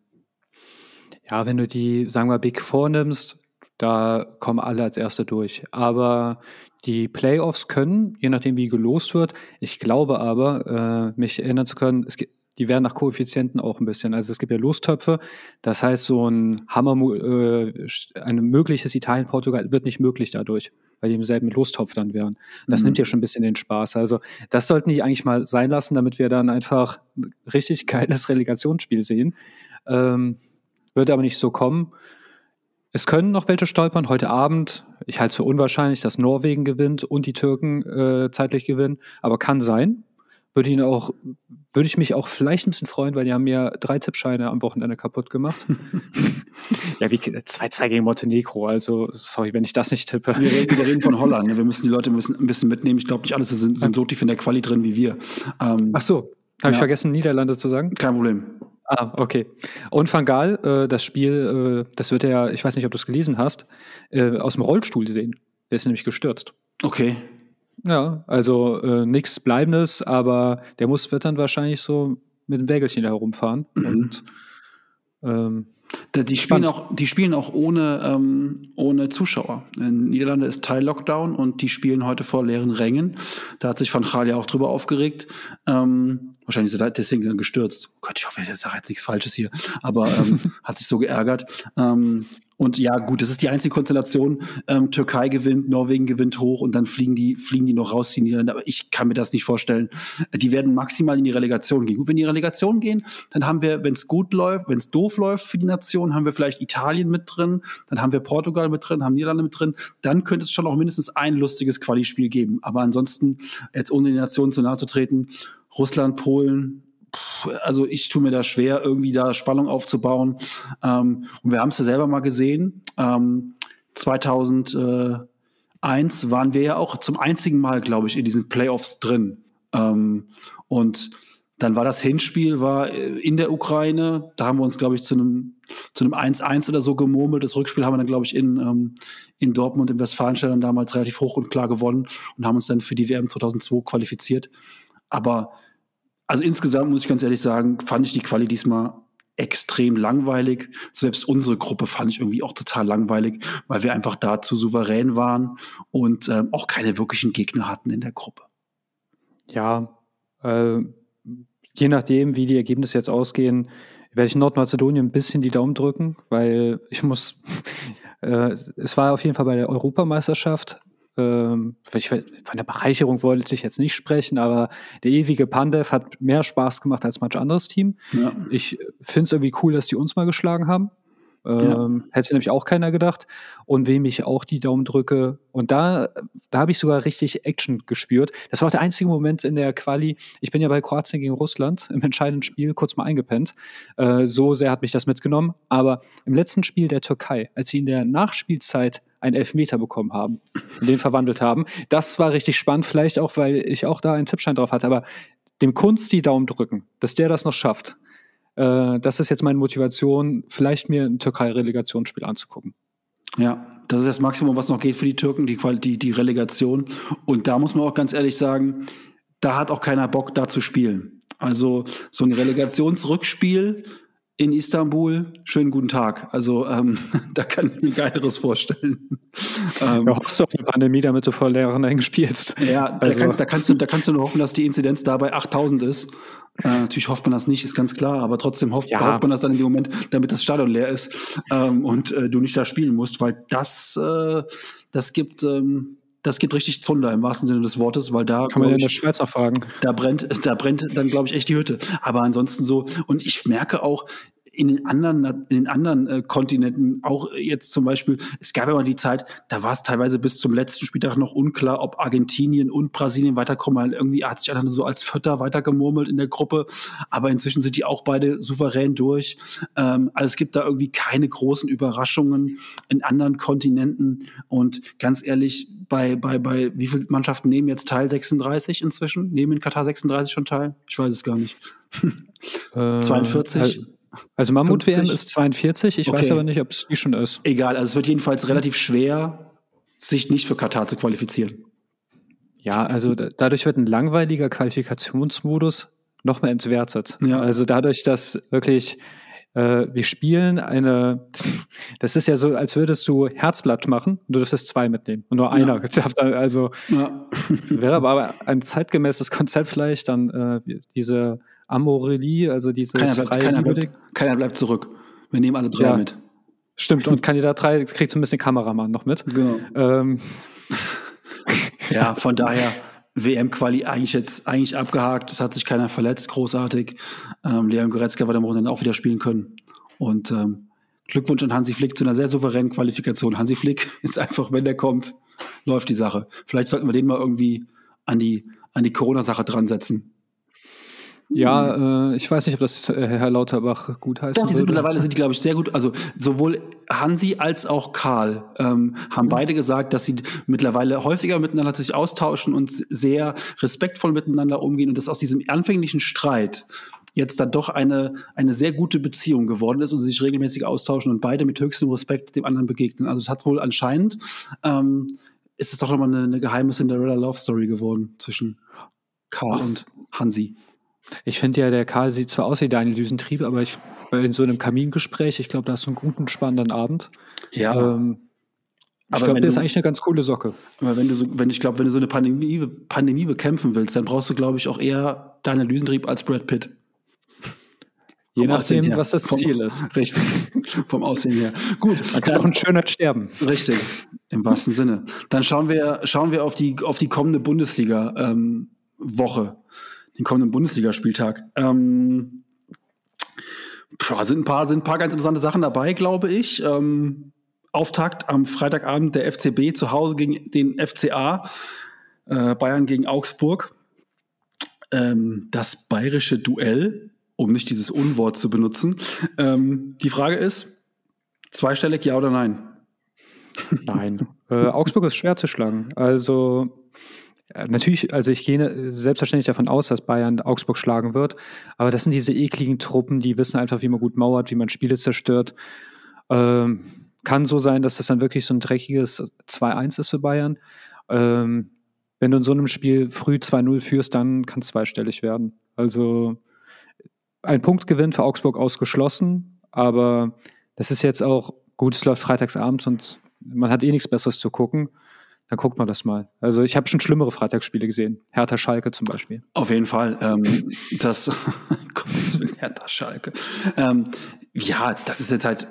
Ja, wenn du die, sagen wir, Big Four nimmst, Da kommen alle als Erste durch. Aber die Playoffs können, je nachdem wie gelost wird, ich glaube aber, äh, mich erinnern zu können, es gibt, die werden nach Koeffizienten auch ein bisschen. Also es gibt ja Lostöpfe. Das heißt, so ein Hammer, äh, ein mögliches Italien-Portugal wird nicht möglich dadurch, weil die im selben Lostopf dann wären. Das mhm. nimmt ja schon ein bisschen den Spaß. Also das sollten die eigentlich mal sein lassen, damit wir dann einfach ein richtig geiles Relegationsspiel sehen. Ähm, wird aber nicht so kommen. Es können noch welche stolpern. Heute Abend, ich halte es für unwahrscheinlich, dass Norwegen gewinnt und die Türken äh, zeitlich gewinnen, aber kann sein. Würde ihn auch, würde ich mich auch vielleicht ein bisschen freuen, weil die haben ja drei Tippscheine am Wochenende kaputt gemacht. [LAUGHS] ja, wie 2-2 gegen Montenegro, also sorry, wenn ich das nicht tippe. Wir reden, wir reden von [LAUGHS] Holland, ne? wir müssen die Leute müssen ein bisschen mitnehmen. Ich glaube nicht alle sind, sind so tief in der Quali drin wie wir. Ähm, Ach so, habe ja. ich vergessen, Niederlande zu sagen? Kein Problem. Ah, okay. Und Van Gaal, äh, das Spiel, äh, das wird er, ich weiß nicht, ob du es gelesen hast, äh, aus dem Rollstuhl sehen. Der ist nämlich gestürzt. Okay. Ja, also äh, nichts Bleibendes, aber der muss wird dann wahrscheinlich so mit dem Wägelchen da herumfahren. [CLEARS THROAT] Und ähm, die spielen, auch, die spielen auch ohne, ähm, ohne Zuschauer. In Niederlande ist Teil-Lockdown und die spielen heute vor leeren Rängen. Da hat sich Van Gaal ja auch drüber aufgeregt. Ähm, wahrscheinlich ist er deswegen dann gestürzt. Oh Gott, ich hoffe, ich sage jetzt nichts Falsches hier. Aber ähm, [LAUGHS] hat sich so geärgert. Ähm, und ja, gut, das ist die einzige Konstellation. Ähm, Türkei gewinnt, Norwegen gewinnt hoch und dann fliegen die, fliegen die noch raus, die Niederlande. Aber ich kann mir das nicht vorstellen. Die werden maximal in die Relegation gehen. Gut, wenn die Relegation gehen, dann haben wir, wenn es gut läuft, wenn es doof läuft für die Nation, haben wir vielleicht Italien mit drin, dann haben wir Portugal mit drin, haben Niederlande mit drin. Dann könnte es schon auch mindestens ein lustiges Quali-Spiel geben. Aber ansonsten, jetzt ohne die Nation zu nahe zu treten, Russland, Polen, also ich tue mir da schwer, irgendwie da Spannung aufzubauen. Ähm, und wir haben es ja selber mal gesehen. Ähm, 2001 waren wir ja auch zum einzigen Mal, glaube ich, in diesen Playoffs drin. Ähm, und dann war das Hinspiel war äh, in der Ukraine. Da haben wir uns, glaube ich, zu einem zu einem 1-1 oder so gemurmelt. Das Rückspiel haben wir dann, glaube ich, in, ähm, in Dortmund im Westfalenstadion damals relativ hoch und klar gewonnen und haben uns dann für die WM 2002 qualifiziert. Aber also insgesamt muss ich ganz ehrlich sagen, fand ich die Quali diesmal extrem langweilig. Selbst unsere Gruppe fand ich irgendwie auch total langweilig, weil wir einfach da zu souverän waren und ähm, auch keine wirklichen Gegner hatten in der Gruppe. Ja, äh, je nachdem, wie die Ergebnisse jetzt ausgehen, werde ich Nordmazedonien ein bisschen die Daumen drücken, weil ich muss, [LAUGHS] äh, es war auf jeden Fall bei der Europameisterschaft ähm, von der Bereicherung wollte ich jetzt nicht sprechen, aber der ewige Pandev hat mehr Spaß gemacht als manch anderes Team. Ja. Ich finde es irgendwie cool, dass die uns mal geschlagen haben. Ähm, ja. Hätte nämlich auch keiner gedacht. Und wem ich auch die Daumen drücke. Und da, da habe ich sogar richtig Action gespürt. Das war auch der einzige Moment in der Quali. Ich bin ja bei Kroatien gegen Russland im entscheidenden Spiel kurz mal eingepennt. Äh, so sehr hat mich das mitgenommen. Aber im letzten Spiel der Türkei, als sie in der Nachspielzeit einen Elfmeter bekommen haben und den verwandelt haben. Das war richtig spannend, vielleicht auch, weil ich auch da einen Tippschein drauf hatte, aber dem Kunst die Daumen drücken, dass der das noch schafft. Äh, das ist jetzt meine Motivation, vielleicht mir ein Türkei-Relegationsspiel anzugucken. Ja, das ist das Maximum, was noch geht für die Türken, die, die, die Relegation. Und da muss man auch ganz ehrlich sagen, da hat auch keiner Bock, da zu spielen. Also so ein Relegationsrückspiel in Istanbul, schönen guten Tag. Also ähm, [LAUGHS] da kann ich mir Geileres vorstellen. ähm, ja, hoffst du auf eine Pandemie, damit du vor leeren Rängen spielst. Ja, also. da, kannst, da, kannst du, da kannst du nur hoffen, dass die Inzidenz da bei 8000 ist. Äh, natürlich hofft man das nicht, ist ganz klar, aber trotzdem hofft, ja. hofft man das dann in dem Moment, damit das Stadion leer ist ähm, und äh, du nicht da spielen musst, weil das, äh, das gibt... Ähm, das gibt richtig Zunder im wahrsten Sinne des Wortes, weil da kann man ja in der Schweiz auch fragen. Da brennt, da brennt dann glaube ich echt die Hütte. Aber ansonsten so und ich merke auch, in den anderen, in den anderen äh, Kontinenten, auch jetzt zum Beispiel, es gab ja mal die Zeit, da war es teilweise bis zum letzten Spieltag noch unklar, ob Argentinien und Brasilien weiterkommen, weil irgendwie hat sich einer so als Vierter weitergemurmelt in der Gruppe, aber inzwischen sind die auch beide souverän durch. Ähm, also es gibt da irgendwie keine großen Überraschungen in anderen Kontinenten und ganz ehrlich, bei, bei, bei, wie viele Mannschaften nehmen jetzt Teil 36 inzwischen? Nehmen in Katar 36 schon teil? Ich weiß es gar nicht. [LAUGHS] Äh, 42? Also Mammut-WM ist 42, ich okay. weiß aber nicht, ob es die schon ist. Egal, also es wird jedenfalls relativ schwer, sich nicht für Katar zu qualifizieren. Ja, also dadurch wird ein langweiliger Qualifikationsmodus noch mehr entwertet. Ja. Also dadurch, dass wirklich äh, wir spielen eine, [LAUGHS] das ist ja so, als würdest du Herzblatt machen und du dürftest zwei mitnehmen und nur einer. [LAUGHS] Ja. Also ja. wäre aber ein zeitgemäßes Konzept vielleicht, dann äh, diese Amorelie, also diese keiner bleibt, keiner bleibt, keiner bleibt zurück. Wir nehmen alle drei ja. mit. Stimmt, und Kandidat 3 kriegt so ein bisschen Kameramann noch mit. Genau. Ähm. [LAUGHS] Ja, von daher WM-Quali eigentlich jetzt eigentlich abgehakt. Es hat sich keiner verletzt, großartig. Ähm, Leon Goretzka wird am Wochenende auch wieder spielen können. Und ähm, Glückwunsch an Hansi Flick zu einer sehr souveränen Qualifikation. Hansi Flick [LAUGHS] ist einfach, wenn der kommt, läuft die Sache. Vielleicht sollten wir den mal irgendwie an die, an die Corona-Sache dran setzen. Ja, äh, ich weiß nicht, ob das äh, Herr Lauterbach gut heißt. Doch, die sind mittlerweile sind die, glaube ich, sehr gut. Also sowohl Hansi als auch Karl ähm, haben mhm. beide gesagt, dass sie mittlerweile häufiger miteinander sich austauschen und sehr respektvoll miteinander umgehen und dass aus diesem anfänglichen Streit jetzt dann doch eine, eine sehr gute Beziehung geworden ist und sie sich regelmäßig austauschen und beide mit höchstem Respekt dem anderen begegnen. Also es hat wohl anscheinend, ähm, ist es doch nochmal eine, eine geheime Cinderella Love Story geworden zwischen Karl Ach. und Hansi. Ich finde ja, der Karl sieht zwar aus wie Daniel Düsentrieb, aber ich, in so einem Kamingespräch, ich glaube, da hast du einen guten, spannenden Abend. Ja. Ähm, ich glaube, der ist eigentlich eine ganz coole Socke. Aber wenn du so, wenn ich glaube, wenn du so eine Pandemie, Pandemie bekämpfen willst, dann brauchst du, glaube ich, auch eher Daniel Düsentrieb als Brad Pitt. Je nachdem, was das vom, Ziel ist. [LAUGHS] Richtig. Vom Aussehen her. Gut. Man kann auch ein schöner sterben. Richtig. Im wahrsten Sinne. Dann schauen wir, schauen wir auf die, auf die kommende Bundesliga-Woche. Ähm, den kommenden Bundesligaspieltag. Ähm, boah, sind, ein paar, sind ein paar ganz interessante Sachen dabei, glaube ich. Ähm, Auftakt am Freitagabend der FCB zu Hause gegen den FCA, äh, Bayern gegen Augsburg. Ähm, das bayerische Duell, um nicht dieses Unwort zu benutzen. Ähm, die Frage ist, zweistellig ja oder nein? Nein. äh, Augsburg ist schwer zu schlagen. Also natürlich, also ich gehe selbstverständlich davon aus, dass Bayern Augsburg schlagen wird, aber das sind diese ekligen Truppen, die wissen einfach, wie man gut mauert, wie man Spiele zerstört. Ähm, kann so sein, dass das dann wirklich so ein dreckiges 2-1 ist für Bayern. Ähm, wenn du in so einem Spiel früh 2-0 führst, dann kann es zweistellig werden. Also ein Punktgewinn für Augsburg ausgeschlossen, aber das ist jetzt auch gut, es läuft freitagsabends und man hat eh nichts Besseres zu gucken dann guckt man das mal. Also ich habe schon schlimmere Freitagsspiele gesehen. Hertha Schalke zum Beispiel. Auf jeden Fall. Ähm, das [LAUGHS] Hertha Schalke. Ähm, ja, das ist jetzt halt.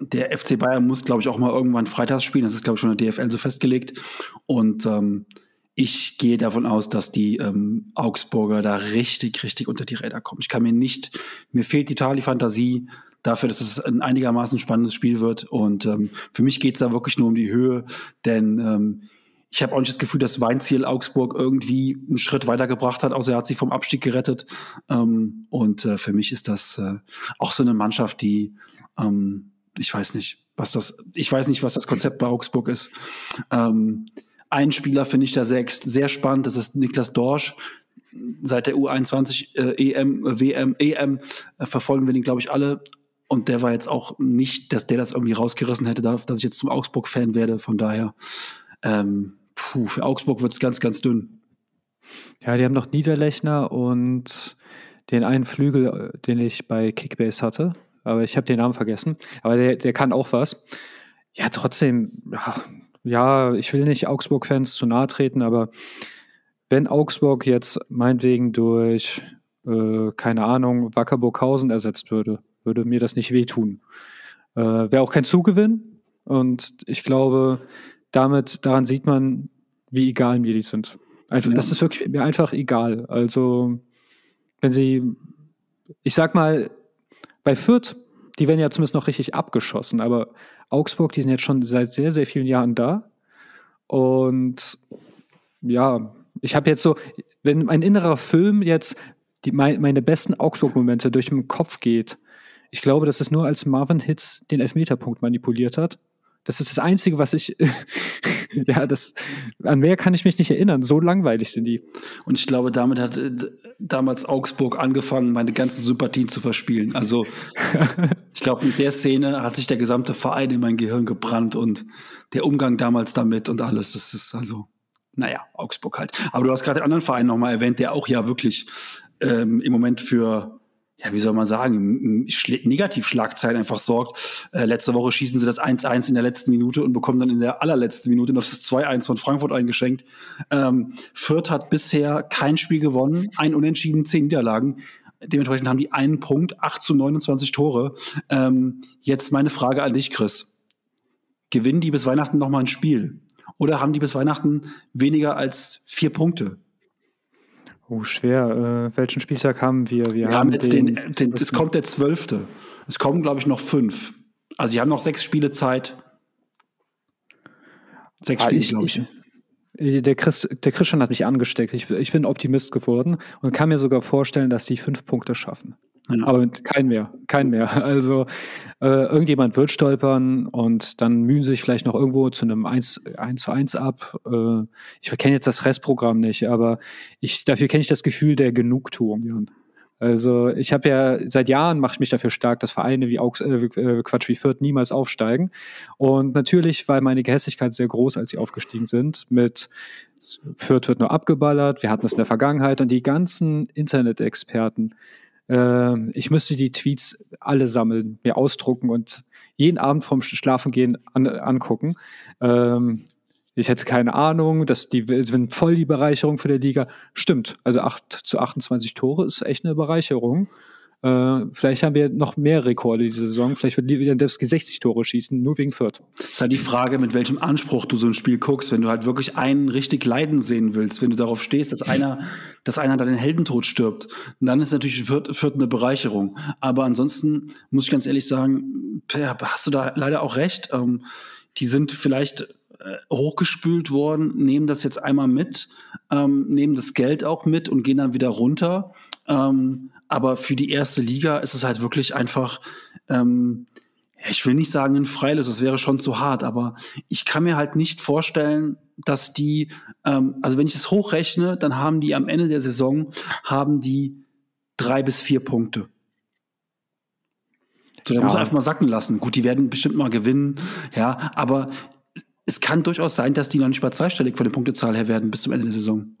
Der FC Bayern muss, glaube ich, auch mal irgendwann freitags spielen. Das ist, glaube ich, schon in der DFL so festgelegt. Und ähm, ich gehe davon aus, dass die ähm, Augsburger da richtig, richtig unter die Räder kommen. Ich kann mir nicht, mir fehlt total die Fantasie, dafür, dass es ein einigermaßen spannendes Spiel wird. Und ähm, für mich geht es da wirklich nur um die Höhe, denn ähm, ich habe auch nicht das Gefühl, dass Weinziel Augsburg irgendwie einen Schritt weitergebracht hat, außer er hat sich vom Abstieg gerettet. Ähm, und äh, für mich ist das äh, auch so eine Mannschaft, die ähm, ich weiß nicht, was das, ich weiß nicht, was das Konzept bei Augsburg ist. Ähm, ein Spieler finde ich da sehr, sehr spannend, das ist Niklas Dorsch. Seit der U21 äh, EM, WM, EM äh, verfolgen wir den, glaube ich, alle. Und der war jetzt auch nicht, dass der das irgendwie rausgerissen hätte, dass ich jetzt zum Augsburg-Fan werde. Von daher, ähm, puh, für Augsburg wird es ganz, ganz dünn. Ja, die haben noch Niederlechner und den einen Flügel, äh, den ich bei Kickbase hatte. Aber ich habe den Namen vergessen. Aber der, der kann auch was. Ja, trotzdem, ja, ich will nicht Augsburg-Fans zu nahe treten, aber wenn Augsburg jetzt meinetwegen durch, äh, keine Ahnung, Wackerburghausen ersetzt würde, würde mir das nicht wehtun. Äh, Wäre auch kein Zugewinn. Und ich glaube, damit, daran sieht man, wie egal mir die sind. Einfach, ja. Das ist wirklich mir einfach egal. Also, wenn sie, ich sag mal, bei Fürth, die werden ja zumindest noch richtig abgeschossen, aber Augsburg, die sind jetzt schon seit sehr, sehr vielen Jahren da. Und ja, ich habe jetzt so, wenn mein innerer Film jetzt die, meine besten Augsburg-Momente durch den Kopf geht, ich glaube, dass es nur als Marvin Hitz den Elfmeterpunkt manipuliert hat. Das ist das Einzige, was ich, [LAUGHS] ja, das, an mehr kann ich mich nicht erinnern. So langweilig sind die. Und ich glaube, damit hat äh, damals Augsburg angefangen, meine ganzen Sympathien zu verspielen. Also, ich glaube, mit der Szene hat sich der gesamte Verein in mein Gehirn gebrannt und der Umgang damals damit und alles. Das ist also, naja, Augsburg halt. Aber du hast gerade den anderen Verein nochmal erwähnt, der auch ja wirklich ähm, im Moment für ja, wie soll man sagen, Negativschlagzeilen einfach sorgt. Äh, letzte Woche schießen sie das 1-1 in der letzten Minute und bekommen dann in der allerletzten Minute noch das 2-1 von Frankfurt eingeschenkt. Ähm, Fürth hat bisher kein Spiel gewonnen, ein Unentschieden, zehn Niederlagen. Dementsprechend haben die einen Punkt, 8 zu 29 Tore. Ähm, jetzt meine Frage an dich, Chris. Gewinnen die bis Weihnachten noch mal ein Spiel? Oder haben die bis Weihnachten weniger als vier Punkte? Oh, schwer. Äh, welchen Spieltag haben wir? Wir, wir haben, haben, jetzt den, den, den es kommt der zwölfte. Es kommen, glaube ich, noch fünf. Also sie haben noch sechs Spiele Zeit. Sechs ah, Spiele, glaube ich. ich. Der, Chris, der Christian hat mich angesteckt. Ich, ich bin Optimist geworden und kann mir sogar vorstellen, dass die fünf Punkte schaffen. Aber kein mehr, kein mehr. [LAUGHS] Also äh, irgendjemand wird stolpern und dann mühen sich vielleicht noch irgendwo zu einem 1, 1 zu 1 ab. Äh, ich kenne jetzt das Restprogramm nicht, aber ich, dafür kenne ich das Gefühl der Genugtuung, Jan. Also ich habe ja seit Jahren mache ich mich dafür stark, dass Vereine wie Augs, äh, äh, Quatsch wie Fürth niemals aufsteigen. Und natürlich war meine Gehässigkeit sehr groß, als sie aufgestiegen sind. Mit Fürth wird nur abgeballert. Wir hatten es in der Vergangenheit und die ganzen Internet-Experten äh, ich müsste die Tweets alle sammeln, mir ausdrucken und jeden Abend vorm Schlafengehen an, angucken. Ähm, ich hätte keine Ahnung, dass die sind voll die Bereicherung für der Liga. Stimmt, also 8 zu 28 Tore ist echt eine Bereicherung. Äh, vielleicht haben wir noch mehr Rekorde diese Saison. Vielleicht wird Lewandowski 60 Tore schießen, nur wegen Fürth. Das ist halt die Frage, mit welchem Anspruch du so ein Spiel guckst. Wenn du halt wirklich einen richtig leiden sehen willst, wenn du darauf stehst, dass einer, dass einer da den Heldentod stirbt, dann ist natürlich Fürth, Fürth eine Bereicherung. Aber ansonsten muss ich ganz ehrlich sagen, hast du da leider auch recht. Ähm, die sind vielleicht äh, hochgespült worden, nehmen das jetzt einmal mit, ähm, nehmen das Geld auch mit und gehen dann wieder runter. Ähm, aber für die erste Liga ist es halt wirklich einfach, ähm, ich will nicht sagen ein Freilos, das wäre schon zu hart, aber ich kann mir halt nicht vorstellen, dass die, ähm, also wenn ich es hochrechne, dann haben die am Ende der Saison, haben die drei bis vier Punkte. So, da ja. muss man einfach mal sacken lassen. Gut, die werden bestimmt mal gewinnen, ja, aber es kann durchaus sein, dass die noch nicht mal zweistellig von der Punktezahl her werden bis zum Ende der Saison.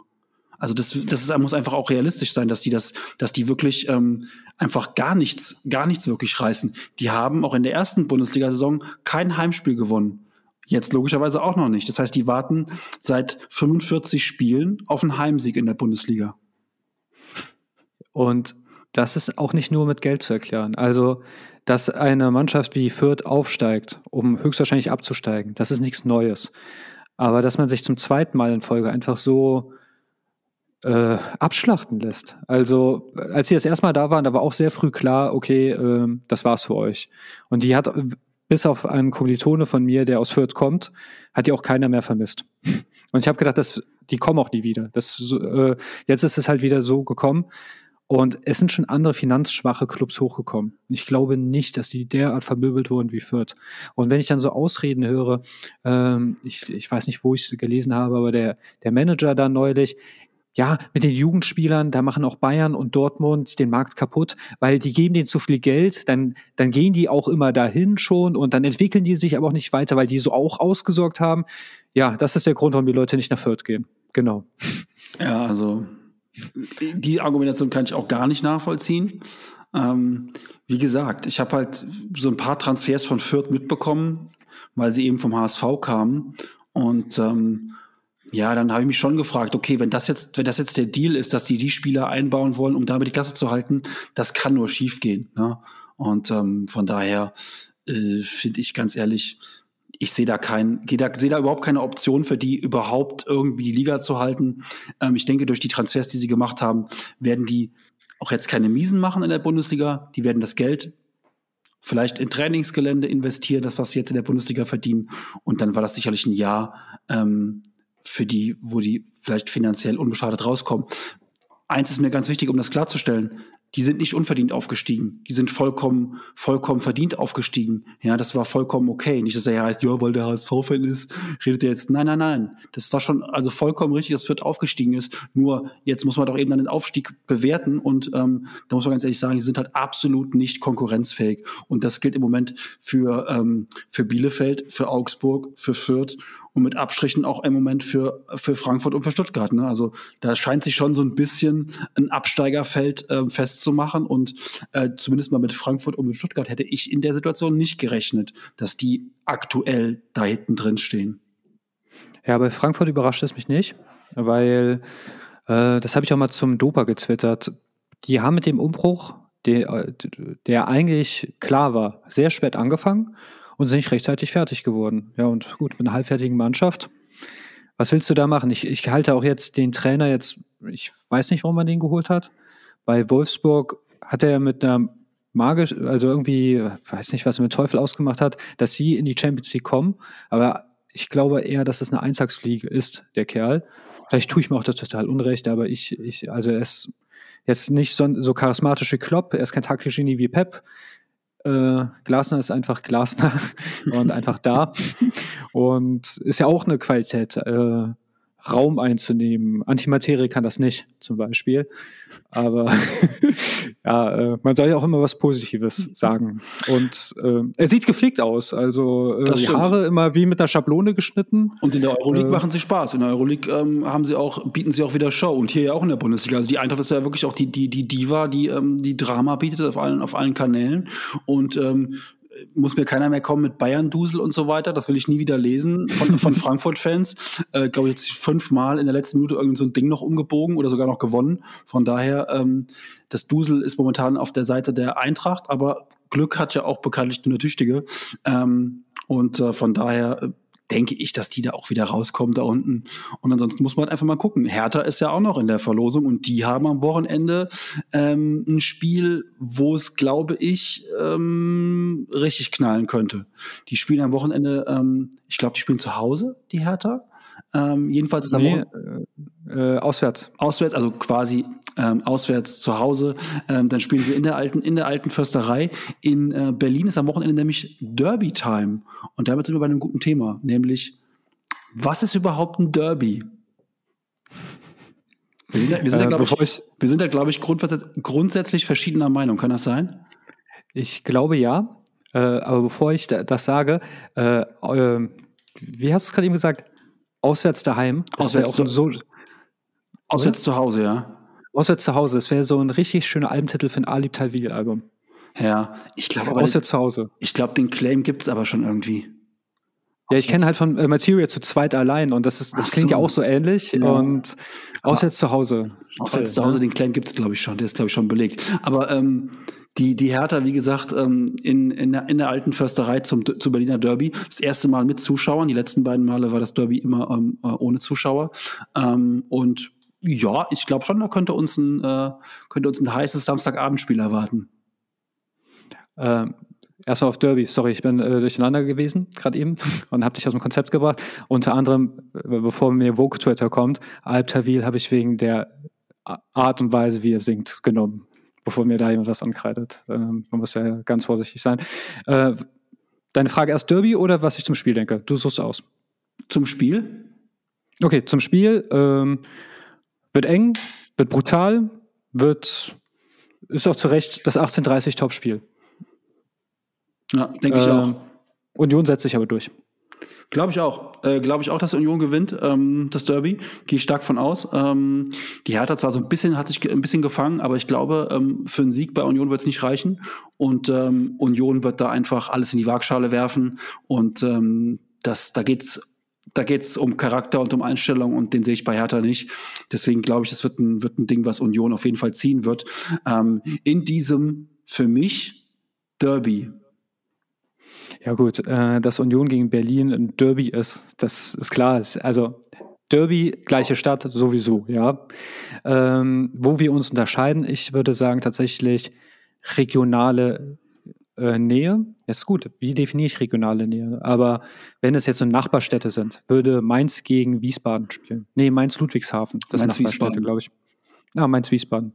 Also das, das ist, muss einfach auch realistisch sein, dass die das, dass die wirklich ähm, einfach gar nichts, gar nichts wirklich reißen. Die haben auch in der ersten Bundesliga-Saison kein Heimspiel gewonnen. Jetzt logischerweise auch noch nicht. Das heißt, die warten seit 45 Spielen auf einen Heimsieg in der Bundesliga. Und das ist auch nicht nur mit Geld zu erklären. Also, dass eine Mannschaft wie Fürth aufsteigt, um höchstwahrscheinlich abzusteigen, das ist nichts Neues. Aber dass man sich zum zweiten Mal in Folge einfach so äh, abschlachten lässt. Also, als sie das erstmal da waren, da war auch sehr früh klar, okay, äh, das war's für euch. Und die hat, bis auf einen Kommilitone von mir, der aus Fürth kommt, hat die auch keiner mehr vermisst. [LAUGHS] Und ich habe gedacht, das, die kommen auch nie wieder. Das, äh, jetzt ist es halt wieder so gekommen. Und es sind schon andere finanzschwache Clubs hochgekommen. Ich glaube nicht, dass die derart vermöbelt wurden wie Fürth. Und wenn ich dann so Ausreden höre, ähm, ich, ich weiß nicht, wo ich es gelesen habe, aber der, der Manager da neulich, ja, mit den Jugendspielern, da machen auch Bayern und Dortmund den Markt kaputt, weil die geben denen zu viel Geld, dann, dann gehen die auch immer dahin schon und dann entwickeln die sich aber auch nicht weiter, weil die so auch ausgesorgt haben. Ja, das ist der Grund, warum die Leute nicht nach Fürth gehen. Genau. Ja, also die Argumentation kann ich auch gar nicht nachvollziehen. Ähm, wie gesagt, ich habe halt so ein paar Transfers von Fürth mitbekommen, weil sie eben vom HSV kamen. Und ähm, ja, dann habe ich mich schon gefragt, okay, wenn das jetzt, wenn das jetzt der Deal ist, dass die die Spieler einbauen wollen, um damit die Klasse zu halten, das kann nur schiefgehen. Ne? Und ähm, von daher äh, finde ich ganz ehrlich, ich sehe da kein, da, sehe da überhaupt keine Option für die, überhaupt irgendwie die Liga zu halten. Ähm, ich denke, durch die Transfers, die sie gemacht haben, werden die auch jetzt keine Miesen machen in der Bundesliga. Die werden das Geld vielleicht in Trainingsgelände investieren, das, was sie jetzt in der Bundesliga verdienen. Und dann war das sicherlich ein Jahr, ähm, für die, wo die vielleicht finanziell unbeschadet rauskommen. Eins ist mir ganz wichtig, um das klarzustellen die sind nicht unverdient aufgestiegen. Die sind vollkommen, vollkommen verdient aufgestiegen. Ja, das war vollkommen okay. Nicht, dass er ja heißt, ja, weil der HSV-Fan ist, redet er jetzt. Nein, nein, nein. Das war schon also vollkommen richtig, dass Fürth aufgestiegen ist. Nur jetzt muss man doch eben dann den Aufstieg bewerten und ähm, da muss man ganz ehrlich sagen, die sind halt absolut nicht konkurrenzfähig. Und das gilt im Moment für, ähm, für Bielefeld, für Augsburg, für Fürth und mit Abstrichen auch im Moment für, für Frankfurt und für Stuttgart. Ne? Also da scheint sich schon so ein bisschen ein Absteigerfeld äh, festzumachen und äh, zumindest mal mit Frankfurt und mit Stuttgart hätte ich in der Situation nicht gerechnet, dass die aktuell da hinten drin stehen. Ja, bei Frankfurt überrascht es mich nicht, weil äh, das habe ich auch mal zum Dopa getwittert. Die haben mit dem Umbruch, der, der eigentlich klar war, sehr spät angefangen und sind nicht rechtzeitig fertig geworden. Ja, und gut, mit einer halbfertigen Mannschaft. Was willst du da machen? Ich, ich halte auch jetzt den Trainer jetzt, ich weiß nicht, warum man den geholt hat. Bei Wolfsburg hat er mit einer magisch, also irgendwie, weiß nicht, was er mit Teufel ausgemacht hat, dass sie in die Champions League kommen. Aber ich glaube eher, dass es eine Eintagsfliege ist, der Kerl. Vielleicht tue ich mir auch das total unrecht, aber ich, ich also er ist jetzt nicht so, so charismatisch wie Klopp, er ist kein Taktikgenie wie Pep. Äh, Glasner ist einfach Glasner [LAUGHS] und einfach da. [LAUGHS] Und ist ja auch eine Qualität. Äh, Raum einzunehmen. Antimaterie kann das nicht, zum Beispiel. Aber [LAUGHS] ja, äh, man soll ja auch immer was Positives sagen. Und äh, er sieht gepflegt aus. Also äh, die Haare immer wie mit einer Schablone geschnitten. Und in der Euroleague äh, machen sie Spaß. In der Euroleague ähm, haben sie auch, bieten sie auch wieder Show. Und hier ja auch in der Bundesliga. Also die Eintracht ist ja wirklich auch die, die, die Diva, die, ähm, die Drama bietet auf allen, auf allen Kanälen. Und ähm, muss mir keiner mehr kommen mit Bayern-Dusel und so weiter. Das will ich nie wieder lesen von, [LAUGHS] von Frankfurt-Fans. Äh, Glaube ich jetzt fünfmal in der letzten Minute irgend so ein Ding noch umgebogen oder sogar noch gewonnen. Von daher, ähm, das Dusel ist momentan auf der Seite der Eintracht, aber Glück hat ja auch bekanntlich nur der Tüchtige. Ähm, und äh, von daher äh, denke ich, dass die da auch wieder rauskommen da unten. Und ansonsten muss man halt einfach mal gucken. Hertha ist ja auch noch in der Verlosung und die haben am Wochenende ähm, ein Spiel, wo es, glaube ich, ähm, richtig knallen könnte. Die spielen am Wochenende, ähm, ich glaube, die spielen zu Hause, die Hertha. Ähm, jedenfalls ist am nee, äh, auswärts. Auswärts, also quasi ähm, auswärts zu Hause. Ähm, dann spielen sie in der alten, in der alten Försterei. In äh, Berlin ist am Wochenende nämlich Derby Time. Und damit sind wir bei einem guten Thema, nämlich was ist überhaupt ein Derby? Wir sind da, wir sind da, äh, glaube ich, wir sind da, glaube ich, grundsätzlich verschiedener Meinung. Kann das sein? Ich glaube ja. Äh, aber bevor ich da, das sage, äh, äh wie hast du es gerade eben gesagt? Auswärts daheim. Das auswärts, auch so, auswärts zu Hause, ja. Auswärts zu Hause. Das wäre so ein richtig schöner Albentitel für ein Ali Talwil-Album. Ja, ich glaube aber. Auswärts zu Hause. Ich glaube, den Claim gibt es aber schon irgendwie. Ja, ich kenne halt von äh, Material zu zweit allein und das, ist, das klingt so. ja auch so ähnlich. Ja. Und auswärts zu Hause. Auswärts zu Hause, den Claim gibt es, glaube ich, schon. Der ist, glaube ich, schon belegt. Aber ähm, die, die Hertha, wie gesagt, ähm, in, in, der, in der alten Försterei zum, zum Berliner Derby. Das erste Mal mit Zuschauern. Die letzten beiden Male war das Derby immer ähm, äh, ohne Zuschauer. Ähm, und ja, ich glaube schon, da könnte uns ein, äh, könnte uns ein heißes Samstagabendspiel erwarten. Ähm, erstmal auf Derby. Sorry, ich bin äh, durcheinander gewesen, gerade eben, [LAUGHS] und habe dich aus dem Konzept gebracht. Unter anderem, äh, bevor mir Vogue Twitter kommt, Alp Tawil habe ich wegen der Art und Weise, wie er singt, genommen bevor mir da jemand was ankreidet. Ähm, man muss ja ganz vorsichtig sein. Äh, deine Frage erst Derby oder was ich zum Spiel denke? Du suchst aus. Zum Spiel? Okay, zum Spiel. Ähm, wird eng, wird brutal, wird, ist auch zu Recht das 1830 Topspiel. Ja, denke ich äh, auch. Union setzt sich aber durch. Glaube ich auch. Äh, Glaube ich auch, dass Union gewinnt, ähm, das Derby. Gehe ich stark von aus. Ähm, die Hertha zwar so ein bisschen, hat sich ein bisschen gefangen, aber ich glaube, ähm, für einen Sieg bei Union wird es nicht reichen. Und ähm, Union wird da einfach alles in die Waagschale werfen. Und ähm, das, da geht's da geht's um Charakter und um Einstellung und den sehe ich bei Hertha nicht. Deswegen glaube ich, das wird ein, wird ein Ding, was Union auf jeden Fall ziehen wird. Ähm, in diesem für mich Derby ja gut, äh, dass Union gegen Berlin ein Derby ist, das ist klar. Also Derby, gleiche Stadt, sowieso, ja. Ähm, wo wir uns unterscheiden, ich würde sagen tatsächlich regionale äh, Nähe. Jetzt gut, wie definiere ich regionale Nähe? Aber wenn es jetzt so Nachbarstädte sind, würde Mainz gegen Wiesbaden spielen. Nee, Mainz-Ludwigshafen. Das Mainz sind Nachbarstädte, glaube ich. Ah, Mainz-Wiesbaden.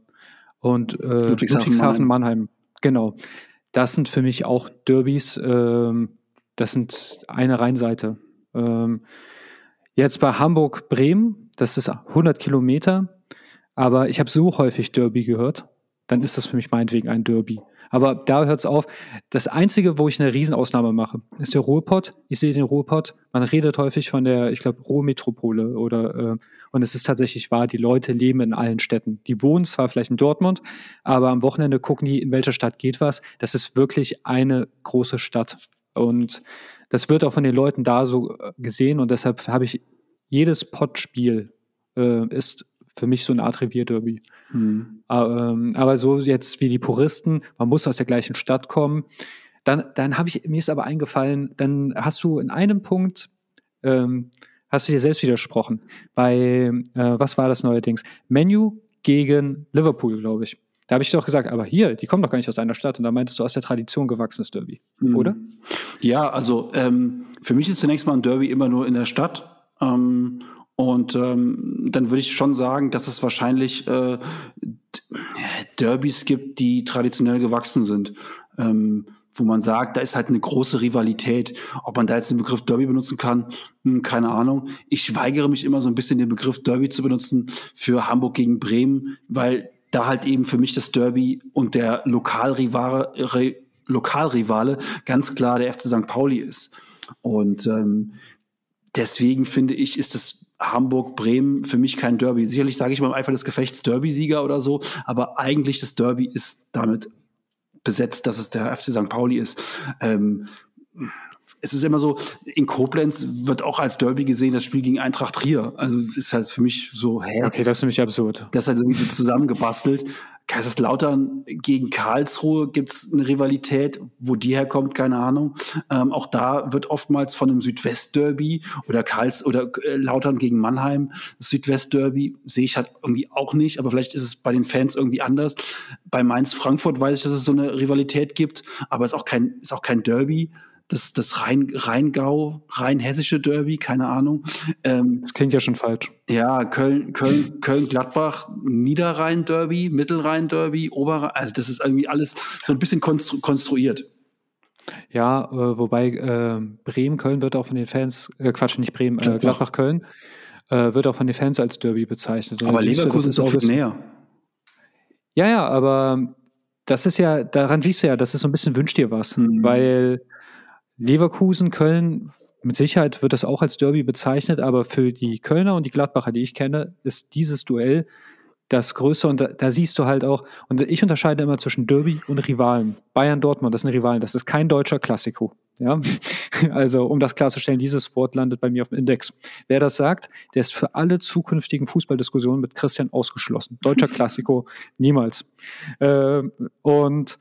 Und äh, Ludwigshafen-Mannheim. Genau das sind für mich auch Derbys, ähm, das sind eine Rheinseite. Ähm, jetzt bei Hamburg-Bremen, das ist 100 Kilometer, aber ich habe so häufig Derby gehört, dann ist das für mich meinetwegen ein Derby. Aber da hört es auf. Das Einzige, wo ich eine Riesenausnahme mache, ist der Ruhrpott. Ich sehe den Ruhrpott. Man redet häufig von der, ich glaube, Ruhrmetropole oder äh, und es ist tatsächlich wahr, die Leute leben in allen Städten. Die wohnen zwar vielleicht in Dortmund, aber am Wochenende gucken die, in welcher Stadt geht was. Das ist wirklich eine große Stadt. Und das wird auch von den Leuten da so äh, gesehen und deshalb habe ich jedes Pottspiel äh, ist für mich so eine Art Revierderby. Mhm. Aber, ähm, aber so jetzt wie die Puristen, man muss aus der gleichen Stadt kommen. Dann, dann habe ich, mir ist aber eingefallen, dann hast du in einem Punkt, ähm, hast du dir selbst widersprochen. Bei, äh, was war das neuerdings? Menu gegen Liverpool, glaube ich. Da habe ich doch gesagt, aber hier, die kommen doch gar nicht aus einer Stadt. Und da meintest du aus der Tradition gewachsenes Derby, mhm. oder? Ja, also ähm, für mich ist zunächst mal ein Derby immer nur in der Stadt. Ähm, und ähm, dann würde ich schon sagen, dass es wahrscheinlich äh, Derbys gibt, die traditionell gewachsen sind. Ähm, wo man sagt, da ist halt eine große Rivalität. Ob man da jetzt den Begriff Derby benutzen kann, hm, keine Ahnung. Ich weigere mich immer so ein bisschen den Begriff Derby zu benutzen für Hamburg gegen Bremen, weil da halt eben für mich das Derby und der Lokalrivale, Lokalrivale ganz klar der FC St. Pauli ist. Und ähm, deswegen finde ich, ist das Hamburg-Bremen für mich kein Derby. Sicherlich sage ich mal im Eifer des Gefechts Derby-Sieger oder so, aber eigentlich das Derby ist damit besetzt, dass es der FC St. Pauli ist. Ähm, es ist immer so, in Koblenz wird auch als Derby gesehen, das Spiel gegen Eintracht Trier. Also ist halt für mich so, hä? Okay, das ist für mich absurd. Das ist halt irgendwie so zusammengebastelt. Kaiserslautern gegen Karlsruhe gibt es eine Rivalität, wo die herkommt, keine Ahnung. Ähm, auch da wird oftmals von einem Südwest-Derby oder Karls oder äh, Lautern gegen Mannheim, Südwest-Derby sehe ich halt irgendwie auch nicht, aber vielleicht ist es bei den Fans irgendwie anders. Bei Mainz-Frankfurt weiß ich, dass es so eine Rivalität gibt, aber es ist auch kein, ist auch kein Derby das, das Rhein, Rheingau, rheinhessische Derby, keine Ahnung. Ähm, das klingt ja schon falsch. Ja, Köln, Köln, Köln, Gladbach, Niederrhein-Derby, Mittelrhein-Derby, Oberrhein, also das ist irgendwie alles so ein bisschen konstru konstruiert. Ja, äh, wobei äh, Bremen, Köln wird auch von den Fans, äh, Quatsch, nicht Bremen, Gladbach, Gladbach Köln, äh, wird auch von den Fans als Derby bezeichnet. Aber Leverkusen ist auch viel näher. Ja, ja, aber das ist ja, daran siehst du ja, das ist so ein bisschen wünscht dir was, mhm. weil Leverkusen, Köln, mit Sicherheit wird das auch als Derby bezeichnet, aber für die Kölner und die Gladbacher, die ich kenne, ist dieses Duell das Größte und da, da, siehst du halt auch, und ich unterscheide immer zwischen Derby und Rivalen. Bayern Dortmund, das sind Rivalen, das ist kein deutscher Klassiko. Ja, [LAUGHS] also um das klarzustellen, dieses Wort landet bei mir auf dem Index. Wer das sagt, der ist für alle zukünftigen Fußballdiskussionen mit Christian ausgeschlossen. Deutscher Klassiko niemals. Äh, und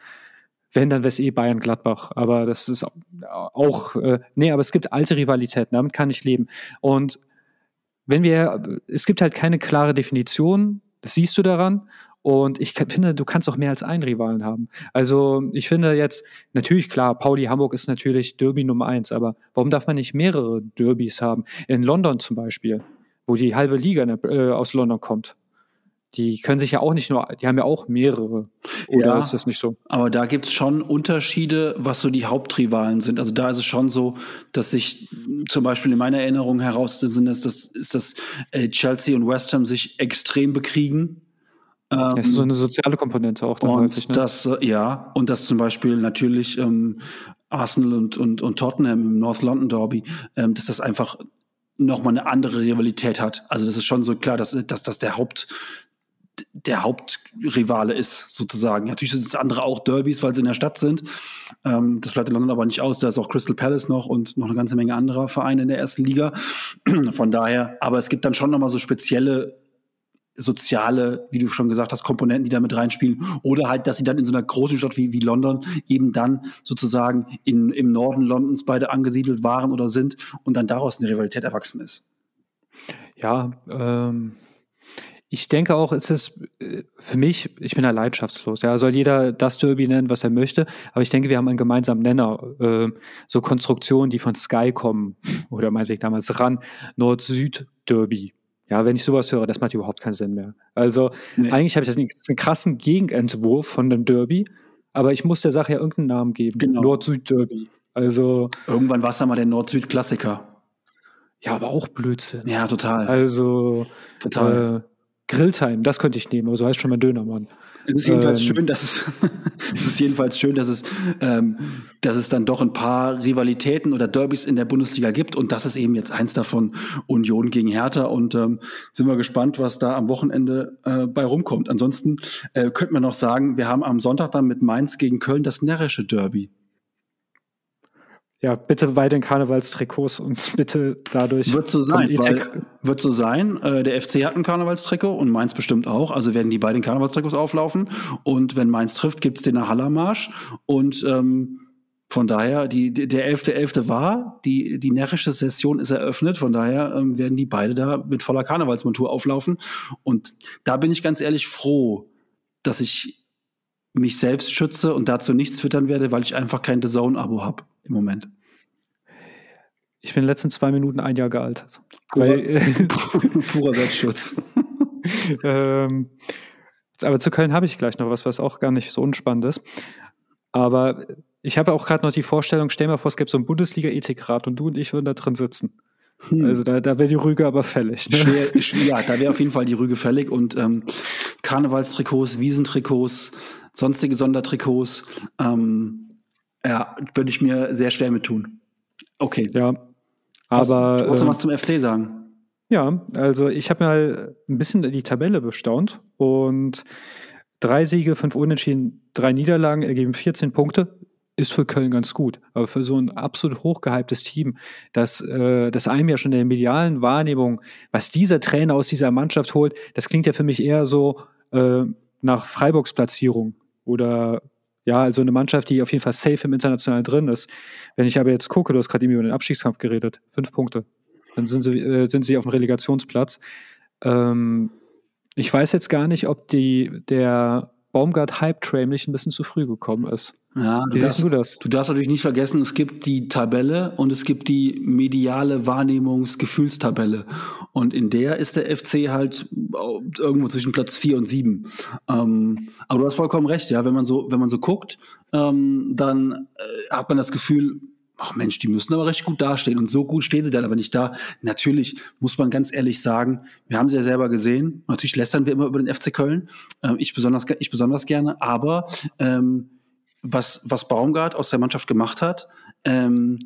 wenn, dann wäre es eh Bayern-Gladbach. Aber das ist auch, äh, nee, aber es gibt alte Rivalitäten, damit kann ich leben. Und wenn wir, es gibt halt keine klare Definition, das siehst du daran. Und ich finde, du kannst auch mehr als einen Rivalen haben. Also ich finde jetzt, natürlich klar, Pauli Hamburg ist natürlich Derby Nummer eins, aber warum darf man nicht mehrere Derbys haben? In London zum Beispiel, wo die halbe Liga äh, aus London kommt die können sich ja auch nicht nur, die haben ja auch mehrere. Oder ja, ist das nicht so? Aber da gibt es schon Unterschiede, was so die Hauptrivalen sind. Also da ist es schon so, dass sich zum Beispiel in meiner Erinnerung heraus sind, dass, das, ist, dass äh, Chelsea und West Ham sich extrem bekriegen. Ähm, das ist so eine soziale Komponente auch. Dann und häufig, ne? das, äh, ja, und dass zum Beispiel natürlich ähm, Arsenal und, und, und Tottenham im North London Derby, ähm, dass das einfach nochmal eine andere Rivalität hat. Also das ist schon so klar, dass, dass das der Haupt, der Hauptrivale ist, sozusagen. Natürlich sind es andere auch Derbys, weil sie in der Stadt sind. Ähm, das bleibt in London aber nicht aus. Da ist auch Crystal Palace noch und noch eine ganze Menge anderer Vereine in der ersten Liga. [CLEARS THROAT] Von daher, aber es gibt dann schon nochmal so spezielle soziale, wie du schon gesagt hast, Komponenten, die da mit reinspielen. Oder halt, dass sie dann in so einer großen Stadt wie, wie London eben dann sozusagen in, im Norden Londons beide angesiedelt waren oder sind und dann daraus eine Rivalität erwachsen ist. Ja, ähm, ich denke auch, es ist äh, für mich, ich bin da leidenschaftslos. Ja, soll jeder das Derby nennen, was er möchte. Aber ich denke, wir haben einen gemeinsamen Nenner. Äh, so Konstruktionen, die von Sky kommen [LAUGHS] oder meinte ich damals ran, Nord-Süd-Derby. Ja, wenn ich sowas höre, das macht überhaupt keinen Sinn mehr. Also nee. eigentlich habe ich das einen, einen krassen Gegenentwurf von dem Derby, aber ich muss der Sache ja irgendeinen Namen geben. Genau. Nord-Süd-Derby. Also irgendwann war es ja mal der Nord-Süd-Klassiker. Ja, aber auch Blödsinn. Ja, total. Also total. Äh, Grilltime, das könnte ich nehmen, aber so heißt schon mein Dönermann. Es ist jedenfalls ähm, schön, dass es, [LAUGHS] es ist jedenfalls schön, dass es, ähm, dass es dann doch ein paar Rivalitäten oder Derbys in der Bundesliga gibt und das ist eben jetzt eins davon Union gegen Hertha und ähm, sind wir gespannt, was da am Wochenende äh, bei rumkommt. Ansonsten äh, könnten wir noch sagen, wir haben am Sonntag dann mit Mainz gegen Köln das närrische Derby. Ja, bitte bei den Karnevalstrikots und [LAUGHS] bitte dadurch. Wird so sein, weil, wird so sein. Äh, der FC hat ein Karnevalstrikot und Mainz bestimmt auch. Also werden die beiden Karnevalstrikots auflaufen. Und wenn Mainz trifft, gibt's den Hallermarsch. Und ähm, von daher, die, der 11.11. .11. war, die, die närrische Session ist eröffnet. Von daher ähm, werden die beide da mit voller Karnevalsmontur auflaufen. Und da bin ich ganz ehrlich froh, dass ich mich selbst schütze und dazu nichts twittern werde, weil ich einfach kein The Zone-Abo habe im Moment. Ich bin in den letzten zwei Minuten ein Jahr gealtert. Purer, [LAUGHS] purer Selbstschutz. [LAUGHS] ähm, aber zu Köln habe ich gleich noch was, was auch gar nicht so unspannend ist. Aber ich habe auch gerade noch die Vorstellung, stell mal vor, es gäbe so einen Bundesliga-Ethikrat und du und ich würden da drin sitzen. Hm. Also da, da wäre die Rüge aber fällig. Ne? Schwer, ja, da wäre auf jeden Fall die Rüge fällig und ähm, Karnevalstrikots, Wiesentrikots, sonstige Sondertrikots, ähm, ja, würde ich mir sehr schwer mit tun. Okay. Ja. Aber. Wolltest du äh, was zum FC sagen? Ja, also ich habe mal ein bisschen die Tabelle bestaunt und drei Siege, fünf Unentschieden, drei Niederlagen ergeben 14 Punkte. Ist für Köln ganz gut. Aber für so ein absolut hochgehyptes Team, das, äh, das einem ja schon in der medialen Wahrnehmung, was dieser Trainer aus dieser Mannschaft holt, das klingt ja für mich eher so äh, nach Freiburgs Platzierung oder ja, also eine Mannschaft, die auf jeden Fall safe im Internationalen drin ist. Wenn ich aber jetzt gucke, du hast gerade eben über den Abstiegskampf geredet, fünf Punkte. Dann sind sie, äh, sind sie auf dem Relegationsplatz. Ähm, ich weiß jetzt gar nicht, ob die, der Baumgart-Hype-Train nicht ein bisschen zu früh gekommen ist. Ja, Wie siehst du das? Du darfst natürlich nicht vergessen, es gibt die Tabelle und es gibt die mediale Wahrnehmungs-Gefühlstabelle. Und in der ist der FC halt irgendwo zwischen Platz 4 und 7. Ähm, aber du hast vollkommen recht, ja. Wenn man so, wenn man so guckt, ähm, dann äh, hat man das Gefühl, ach Mensch, die müssen aber recht gut dastehen. Und so gut stehen sie dann aber nicht da. Natürlich muss man ganz ehrlich sagen, wir haben sie ja selber gesehen. Natürlich lästern wir immer über den FC Köln. Ähm, ich, besonders, ich besonders gerne. Aber ähm, was, was Baumgart aus der Mannschaft gemacht hat, ähm,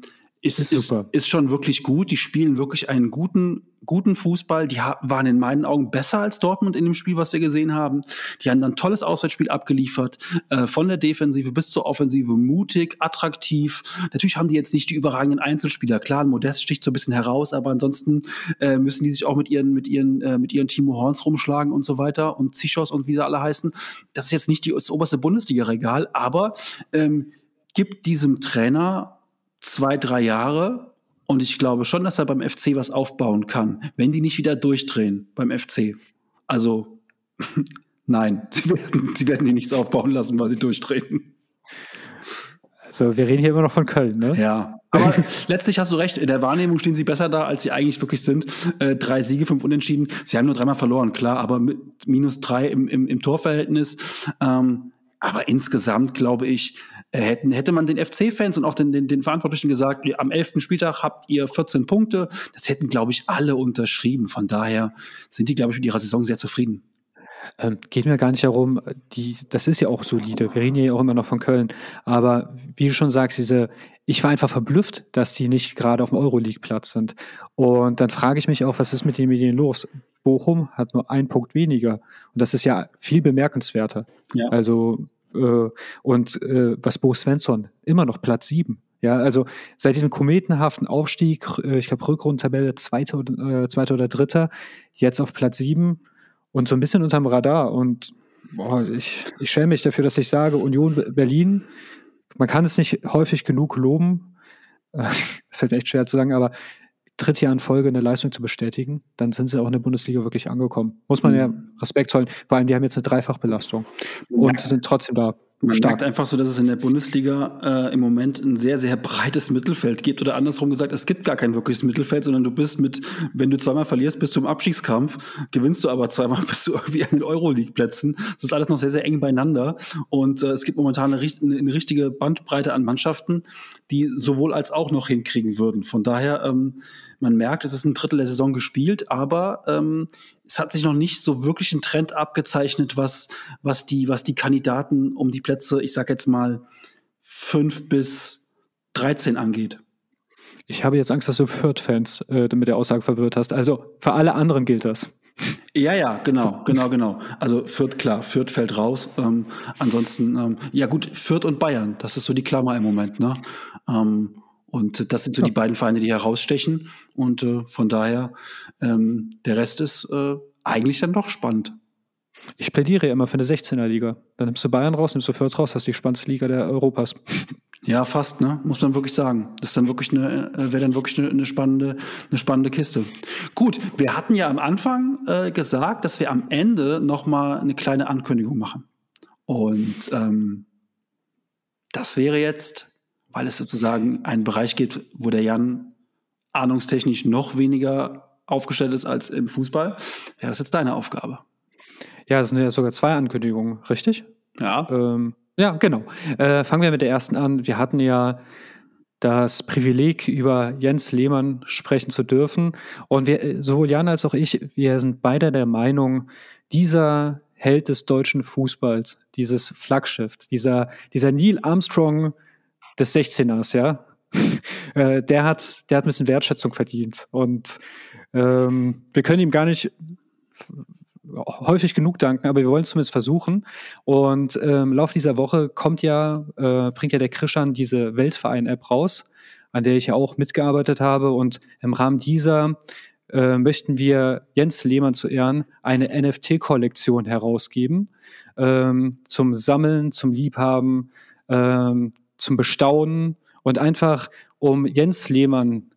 ist, ist, ist, ist, schon wirklich gut. Die spielen wirklich einen guten, guten Fußball. Die waren in meinen Augen besser als Dortmund in dem Spiel, was wir gesehen haben. Die haben dann ein tolles Auswärtsspiel abgeliefert, äh, von der Defensive bis zur Offensive, mutig, attraktiv. Natürlich haben die jetzt nicht die überragenden Einzelspieler. Klar, Modest sticht so ein bisschen heraus, aber ansonsten äh, müssen die sich auch mit ihren, mit ihren, äh, mit ihren Timo Horns rumschlagen und so weiter und Zichos und wie sie alle heißen. Das ist jetzt nicht die, das oberste Bundesliga-Regal, aber ähm, gibt diesem Trainer zwei, drei Jahre. Und ich glaube schon, dass er beim FC was aufbauen kann, wenn die nicht wieder durchdrehen beim FC. Also [LAUGHS] nein, [LAUGHS] sie werden, sie werden die nichts aufbauen lassen, weil sie durchdrehen. Also wir reden hier immer noch von Köln, ne? Ja. Aber [LAUGHS] letztlich hast du recht, in der Wahrnehmung stehen sie besser da, als sie eigentlich wirklich sind. Äh, drei Siege, fünf Unentschieden. Sie haben nur dreimal verloren, klar, aber mit minus drei im, im, im Torverhältnis. Ähm, aber insgesamt glaube ich, hätten, hätte man den FC-Fans und auch den, den, den Verantwortlichen gesagt, am 11. Spieltag habt ihr 14 Punkte, das hätten, glaube ich, alle unterschrieben. Von daher sind die, glaube ich, mit ihrer Saison sehr zufrieden. Ähm, geht mir gar nicht darum, die, das ist ja auch solide. Wir reden ja auch immer noch von Köln. Aber wie du schon sagst, diese, ich war einfach verblüfft, dass die nicht gerade auf dem Euroleague-Platz sind. Und dann frage ich mich auch, was ist mit den Medien los? Bochum hat nur einen Punkt weniger. Und das ist ja viel bemerkenswerter. Ja. Also äh, und äh, was Bo Svensson immer noch Platz sieben. Ja, also seit diesem kometenhaften Aufstieg, äh, ich glaube Rückrundentabelle zweiter, äh, zweiter oder dritter, jetzt auf Platz sieben und so ein bisschen unterm Radar. Und boah, ich, ich schäme mich dafür, dass ich sage, Union Berlin, man kann es nicht häufig genug loben. [LAUGHS] das ist halt echt schwer zu sagen, aber dritte Jahr in Folge eine Leistung zu bestätigen, dann sind sie auch in der Bundesliga wirklich angekommen. Muss man mhm. ja Respekt zollen. Vor allem, die haben jetzt eine Dreifachbelastung und ja. sind trotzdem da. Man Stark. merkt einfach so, dass es in der Bundesliga äh, im Moment ein sehr, sehr breites Mittelfeld gibt. Oder andersrum gesagt, es gibt gar kein wirkliches Mittelfeld, sondern du bist mit, wenn du zweimal verlierst, bist du im Abstiegskampf, gewinnst du aber zweimal, [LAUGHS] bist du irgendwie an den Euroleague-Plätzen. Das ist alles noch sehr, sehr eng beieinander. Und äh, es gibt momentan eine, eine, richtige Bandbreite an Mannschaften, die sowohl als auch noch hinkriegen würden. Von daher, ähm, man merkt, es ist ein Drittel der Saison gespielt, aber ähm, es hat sich noch nicht so wirklich ein Trend abgezeichnet, was, was, die, was die Kandidaten um die Plätze, ich sag jetzt mal, fünf bis 13 angeht. Ich habe jetzt Angst, dass du Fürth-Fans äh, mit der Aussage verwirrt hast. Also für alle anderen gilt das. Ja, ja, genau, genau, genau. Also Fürth, klar, Fürth fällt raus. Ähm, ansonsten, ähm, ja gut, Fürth und Bayern, das ist so die Klammer im Moment. Ne? Ähm, und das sind so ja. die beiden Vereine, die herausstechen. Und äh, von daher, ähm, der Rest ist äh, eigentlich dann doch spannend. Ich plädiere immer für eine 16er-Liga. Dann nimmst du Bayern raus, nimmst du Fürth raus, hast die spannendste Liga der Europas. [LAUGHS] Ja, fast, ne? Muss man wirklich sagen. Das ist dann wirklich eine, äh, wäre dann wirklich eine, eine, spannende, eine spannende Kiste. Gut, wir hatten ja am Anfang äh, gesagt, dass wir am Ende nochmal eine kleine Ankündigung machen. Und ähm, das wäre jetzt, weil es sozusagen einen Bereich geht, wo der Jan ahnungstechnisch noch weniger aufgestellt ist als im Fußball, wäre das jetzt deine Aufgabe. Ja, es sind ja sogar zwei Ankündigungen, richtig? Ja. Ähm, ja, genau. Äh, fangen wir mit der ersten an. Wir hatten ja das Privileg, über Jens Lehmann sprechen zu dürfen. Und wir, sowohl Jan als auch ich, wir sind beide der Meinung, dieser Held des deutschen Fußballs, dieses Flaggschiff, dieser, dieser Neil Armstrong des 16ers, ja, [LAUGHS] äh, der hat, der hat ein bisschen Wertschätzung verdient. Und ähm, wir können ihm gar nicht häufig genug danken, aber wir wollen es zumindest versuchen. Und ähm, im Laufe dieser Woche kommt ja, äh, bringt ja der Krishan diese Weltverein-App raus, an der ich ja auch mitgearbeitet habe. Und im Rahmen dieser äh, möchten wir Jens Lehmann zu Ehren eine NFT-Kollektion herausgeben. Ähm, zum Sammeln, zum Liebhaben, ähm, zum Bestaunen und einfach um Jens Lehmann,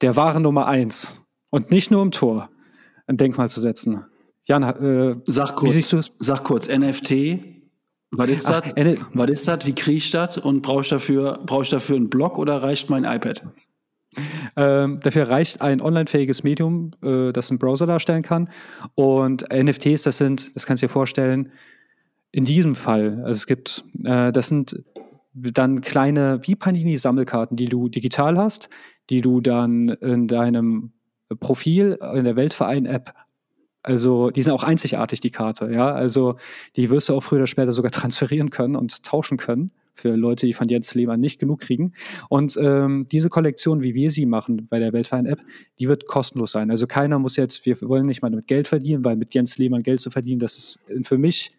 der wahre Nummer eins und nicht nur im Tor, ein Denkmal zu setzen. Jan, äh, sag kurz, wie siehst du es? Sag kurz, NFT, was ist das? Was ist das? Wie kriege ich das? Und brauche ich dafür, brauche ich dafür einen Blog oder reicht mein iPad? Ähm, dafür reicht ein online-fähiges Medium, äh, das einen Browser darstellen kann. Und NFTs, das sind, das kannst du dir vorstellen, in diesem Fall, also es gibt, äh, das sind dann kleine, wie Panini-Sammelkarten, die du digital hast, die du dann in deinem Profil in der Weltverein-App also die sind auch einzigartig, die Karte, ja. Also die wirst du auch früher oder später sogar transferieren können und tauschen können für Leute, die von Jens Lehmann nicht genug kriegen. Und ähm, diese Kollektion, wie wir sie machen bei der Weltverein-App, die wird kostenlos sein. Also keiner muss jetzt, wir wollen nicht mal damit Geld verdienen, weil mit Jens Lehmann Geld zu verdienen, das ist für mich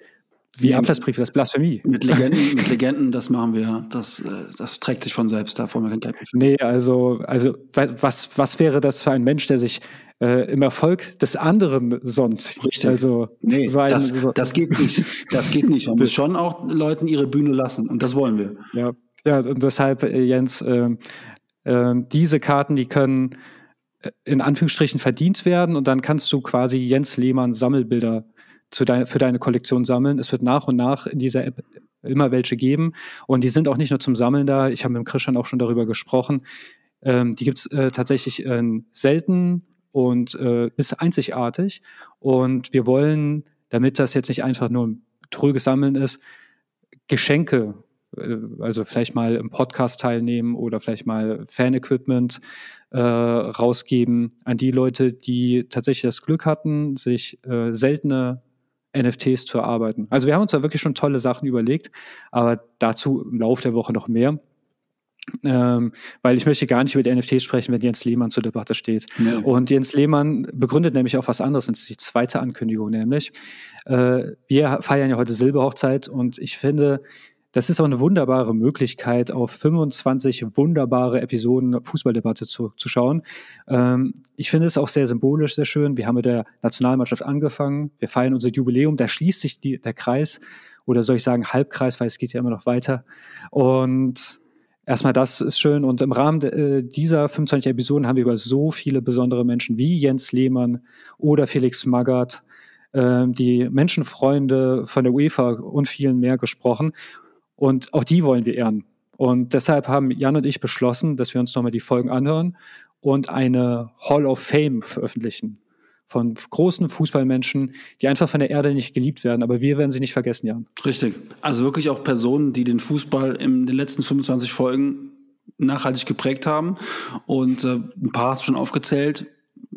wie Ablassbriefe, das ist Blasphemie. Mit Legenden, mit Legenden, das machen wir, das, äh, das trägt sich von selbst, da wir kein Nee, also, also was, was wäre das für ein Mensch, der sich äh, im Erfolg des anderen sonst. Richtig. Also nee, so ein, das, das geht nicht. Das geht nicht. Man muss [LAUGHS] schon auch Leuten ihre Bühne lassen und das wollen wir. Ja, ja und deshalb, äh, Jens, äh, äh, diese Karten, die können äh, in Anführungsstrichen verdient werden und dann kannst du quasi Jens Lehmann Sammelbilder dein, für deine Kollektion sammeln. Es wird nach und nach in dieser App immer welche geben und die sind auch nicht nur zum Sammeln da. Ich habe mit Christian auch schon darüber gesprochen. Ähm, die gibt es äh, tatsächlich in selten und äh, ist einzigartig. Und wir wollen, damit das jetzt nicht einfach nur ein tröges Sammeln ist, Geschenke, äh, also vielleicht mal im Podcast teilnehmen oder vielleicht mal Fan-Equipment äh, rausgeben an die Leute, die tatsächlich das Glück hatten, sich äh, seltene NFTs zu erarbeiten. Also wir haben uns da wirklich schon tolle Sachen überlegt, aber dazu im Laufe der Woche noch mehr. Ähm, weil ich möchte gar nicht über die NFTs sprechen, wenn Jens Lehmann zur Debatte steht. Nee. Und Jens Lehmann begründet nämlich auch was anderes, das ist die zweite Ankündigung nämlich. Äh, wir feiern ja heute Silberhochzeit und ich finde, das ist auch eine wunderbare Möglichkeit, auf 25 wunderbare Episoden Fußballdebatte zu, zu schauen. Ähm, ich finde es auch sehr symbolisch, sehr schön. Wir haben mit der Nationalmannschaft angefangen. Wir feiern unser Jubiläum. Da schließt sich die, der Kreis. Oder soll ich sagen Halbkreis, weil es geht ja immer noch weiter. Und Erstmal das ist schön und im Rahmen äh, dieser 25 Episoden haben wir über so viele besondere Menschen wie Jens Lehmann oder Felix Magath, äh, die Menschenfreunde von der UEFA und vielen mehr gesprochen und auch die wollen wir ehren. Und deshalb haben Jan und ich beschlossen, dass wir uns nochmal die Folgen anhören und eine Hall of Fame veröffentlichen von großen Fußballmenschen, die einfach von der Erde nicht geliebt werden. Aber wir werden sie nicht vergessen, Jan. Richtig. Also wirklich auch Personen, die den Fußball in den letzten 25 Folgen nachhaltig geprägt haben. Und äh, ein paar hast du schon aufgezählt.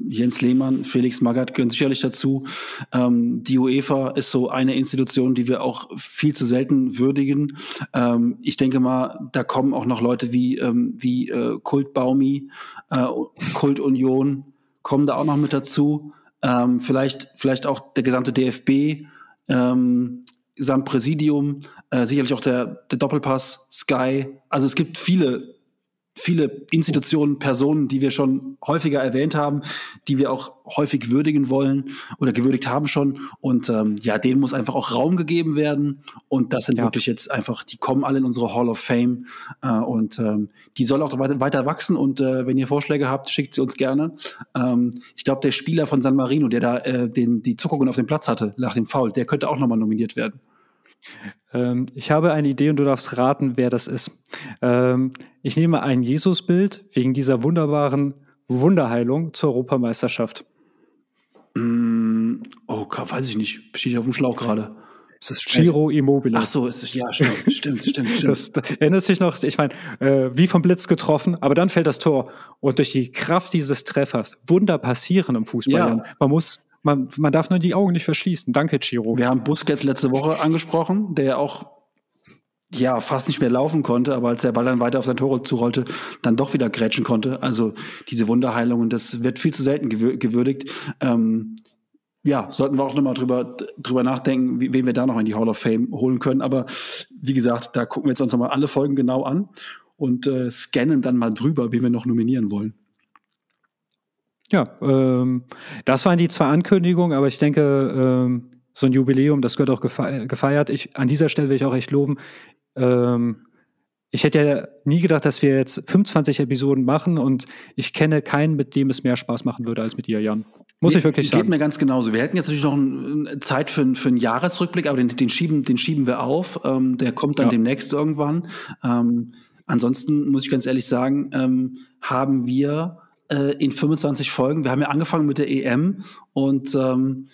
Jens Lehmann, Felix Magath gehören sicherlich dazu. Ähm, die UEFA ist so eine Institution, die wir auch viel zu selten würdigen. Ähm, ich denke mal, da kommen auch noch Leute wie, ähm, wie äh, Kult Baumi, äh, Kult Union, kommen da auch noch mit dazu. Ähm, vielleicht, vielleicht auch der gesamte DFB, ähm, samt Präsidium, äh, sicherlich auch der, der Doppelpass, Sky. Also es gibt viele viele Institutionen, Personen, die wir schon häufiger erwähnt haben, die wir auch häufig würdigen wollen oder gewürdigt haben schon. Und ähm, ja, denen muss einfach auch Raum gegeben werden. Und das sind ja. wirklich jetzt einfach, die kommen alle in unsere Hall of Fame. Äh, und ähm, die soll auch weiter, weiter wachsen. Und äh, wenn ihr Vorschläge habt, schickt sie uns gerne. Ähm, ich glaube, der Spieler von San Marino, der da äh, den, die Zuckungen auf dem Platz hatte nach dem Foul, der könnte auch nochmal nominiert werden. Ähm, ich habe eine Idee und du darfst raten, wer das ist. Ähm, ich nehme ein Jesusbild wegen dieser wunderbaren Wunderheilung zur Europameisterschaft. Mm, oh, weiß ich nicht. Stehe ich auf dem Schlauch gerade. Ist das Giro Immobile? Ach so, ist es, ja, stimmt, [LAUGHS] stimmt, stimmt, stimmt. Das, das, erinnerst dich noch, ich meine, äh, wie vom Blitz getroffen, aber dann fällt das Tor. Und durch die Kraft dieses Treffers, Wunder passieren im Fußball. Ja. Man muss man, man darf nur die Augen nicht verschließen. Danke, Chiro. Wir haben Busquets letzte Woche angesprochen, der auch ja, fast nicht mehr laufen konnte, aber als der Ball dann weiter auf sein Tor zurollte, dann doch wieder grätschen konnte. Also diese Wunderheilungen, das wird viel zu selten gewürdigt. Ähm, ja, sollten wir auch nochmal drüber, drüber nachdenken, wen wir da noch in die Hall of Fame holen können. Aber wie gesagt, da gucken wir jetzt uns nochmal alle Folgen genau an und äh, scannen dann mal drüber, wen wir noch nominieren wollen. Ja, ähm, das waren die zwei Ankündigungen, aber ich denke, ähm, so ein Jubiläum, das gehört auch gefeiert. Ich, an dieser Stelle will ich auch echt loben. Ähm, ich hätte ja nie gedacht, dass wir jetzt 25 Episoden machen und ich kenne keinen, mit dem es mehr Spaß machen würde als mit dir, Jan. Muss ich wirklich sagen. Geht mir ganz genauso. Wir hätten jetzt natürlich noch ein, Zeit für, für einen Jahresrückblick, aber den, den, schieben, den schieben wir auf. Ähm, der kommt dann ja. demnächst irgendwann. Ähm, ansonsten muss ich ganz ehrlich sagen, ähm, haben wir äh, in 25 Folgen. Wir haben ja angefangen mit der EM und ähm,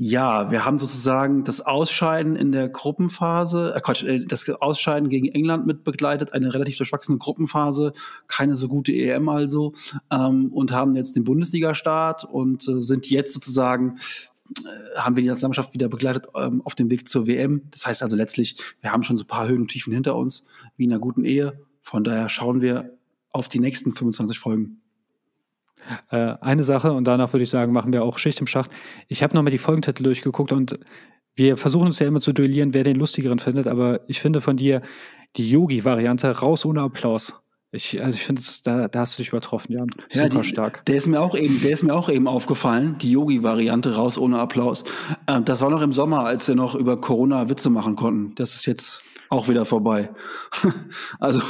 ja, wir haben sozusagen das Ausscheiden in der Gruppenphase, äh Quatsch, äh, das Ausscheiden gegen England mit begleitet, eine relativ durchwachsene Gruppenphase, keine so gute EM also, ähm, und haben jetzt den Bundesliga-Start und äh, sind jetzt sozusagen äh, haben wir die Nationalmannschaft wieder begleitet ähm, auf dem Weg zur WM. Das heißt also letztlich, wir haben schon so ein paar Höhen und Tiefen hinter uns, wie in einer guten Ehe. Von daher schauen wir auf die nächsten 25 Folgen. Äh, eine Sache und danach würde ich sagen, machen wir auch Schicht im Schacht. Ich habe nochmal die Folgentitel durchgeguckt und wir versuchen uns ja immer zu duellieren, wer den lustigeren findet, aber ich finde von dir die Yogi-Variante raus ohne Applaus. Ich, also ich finde, da, da hast du dich übertroffen, Jan. Ja, Super die, stark. Der ist mir auch eben, der ist mir auch eben aufgefallen, die Yogi-Variante raus ohne Applaus. Ähm, das war noch im Sommer, als wir noch über Corona Witze machen konnten. Das ist jetzt auch wieder vorbei. [LAUGHS] also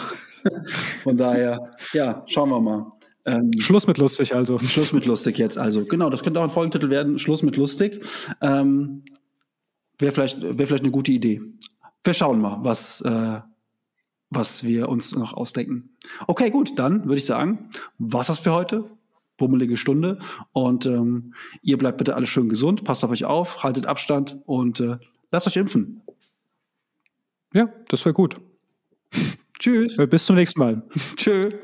von daher, ja, schauen wir mal. Ähm, Schluss mit lustig also. Schluss mit lustig jetzt also. Genau, das könnte auch ein Folgentitel werden. Schluss mit lustig. Ähm, Wäre vielleicht, wär vielleicht eine gute Idee. Wir schauen mal, was, äh, was wir uns noch ausdenken. Okay, gut, dann würde ich sagen, was das für heute? Bummelige Stunde. Und ähm, ihr bleibt bitte alle schön gesund, passt auf euch auf, haltet Abstand und äh, lasst euch impfen. Ja, das wäre gut. Tschüss. Bis zum nächsten Mal. Tschüss.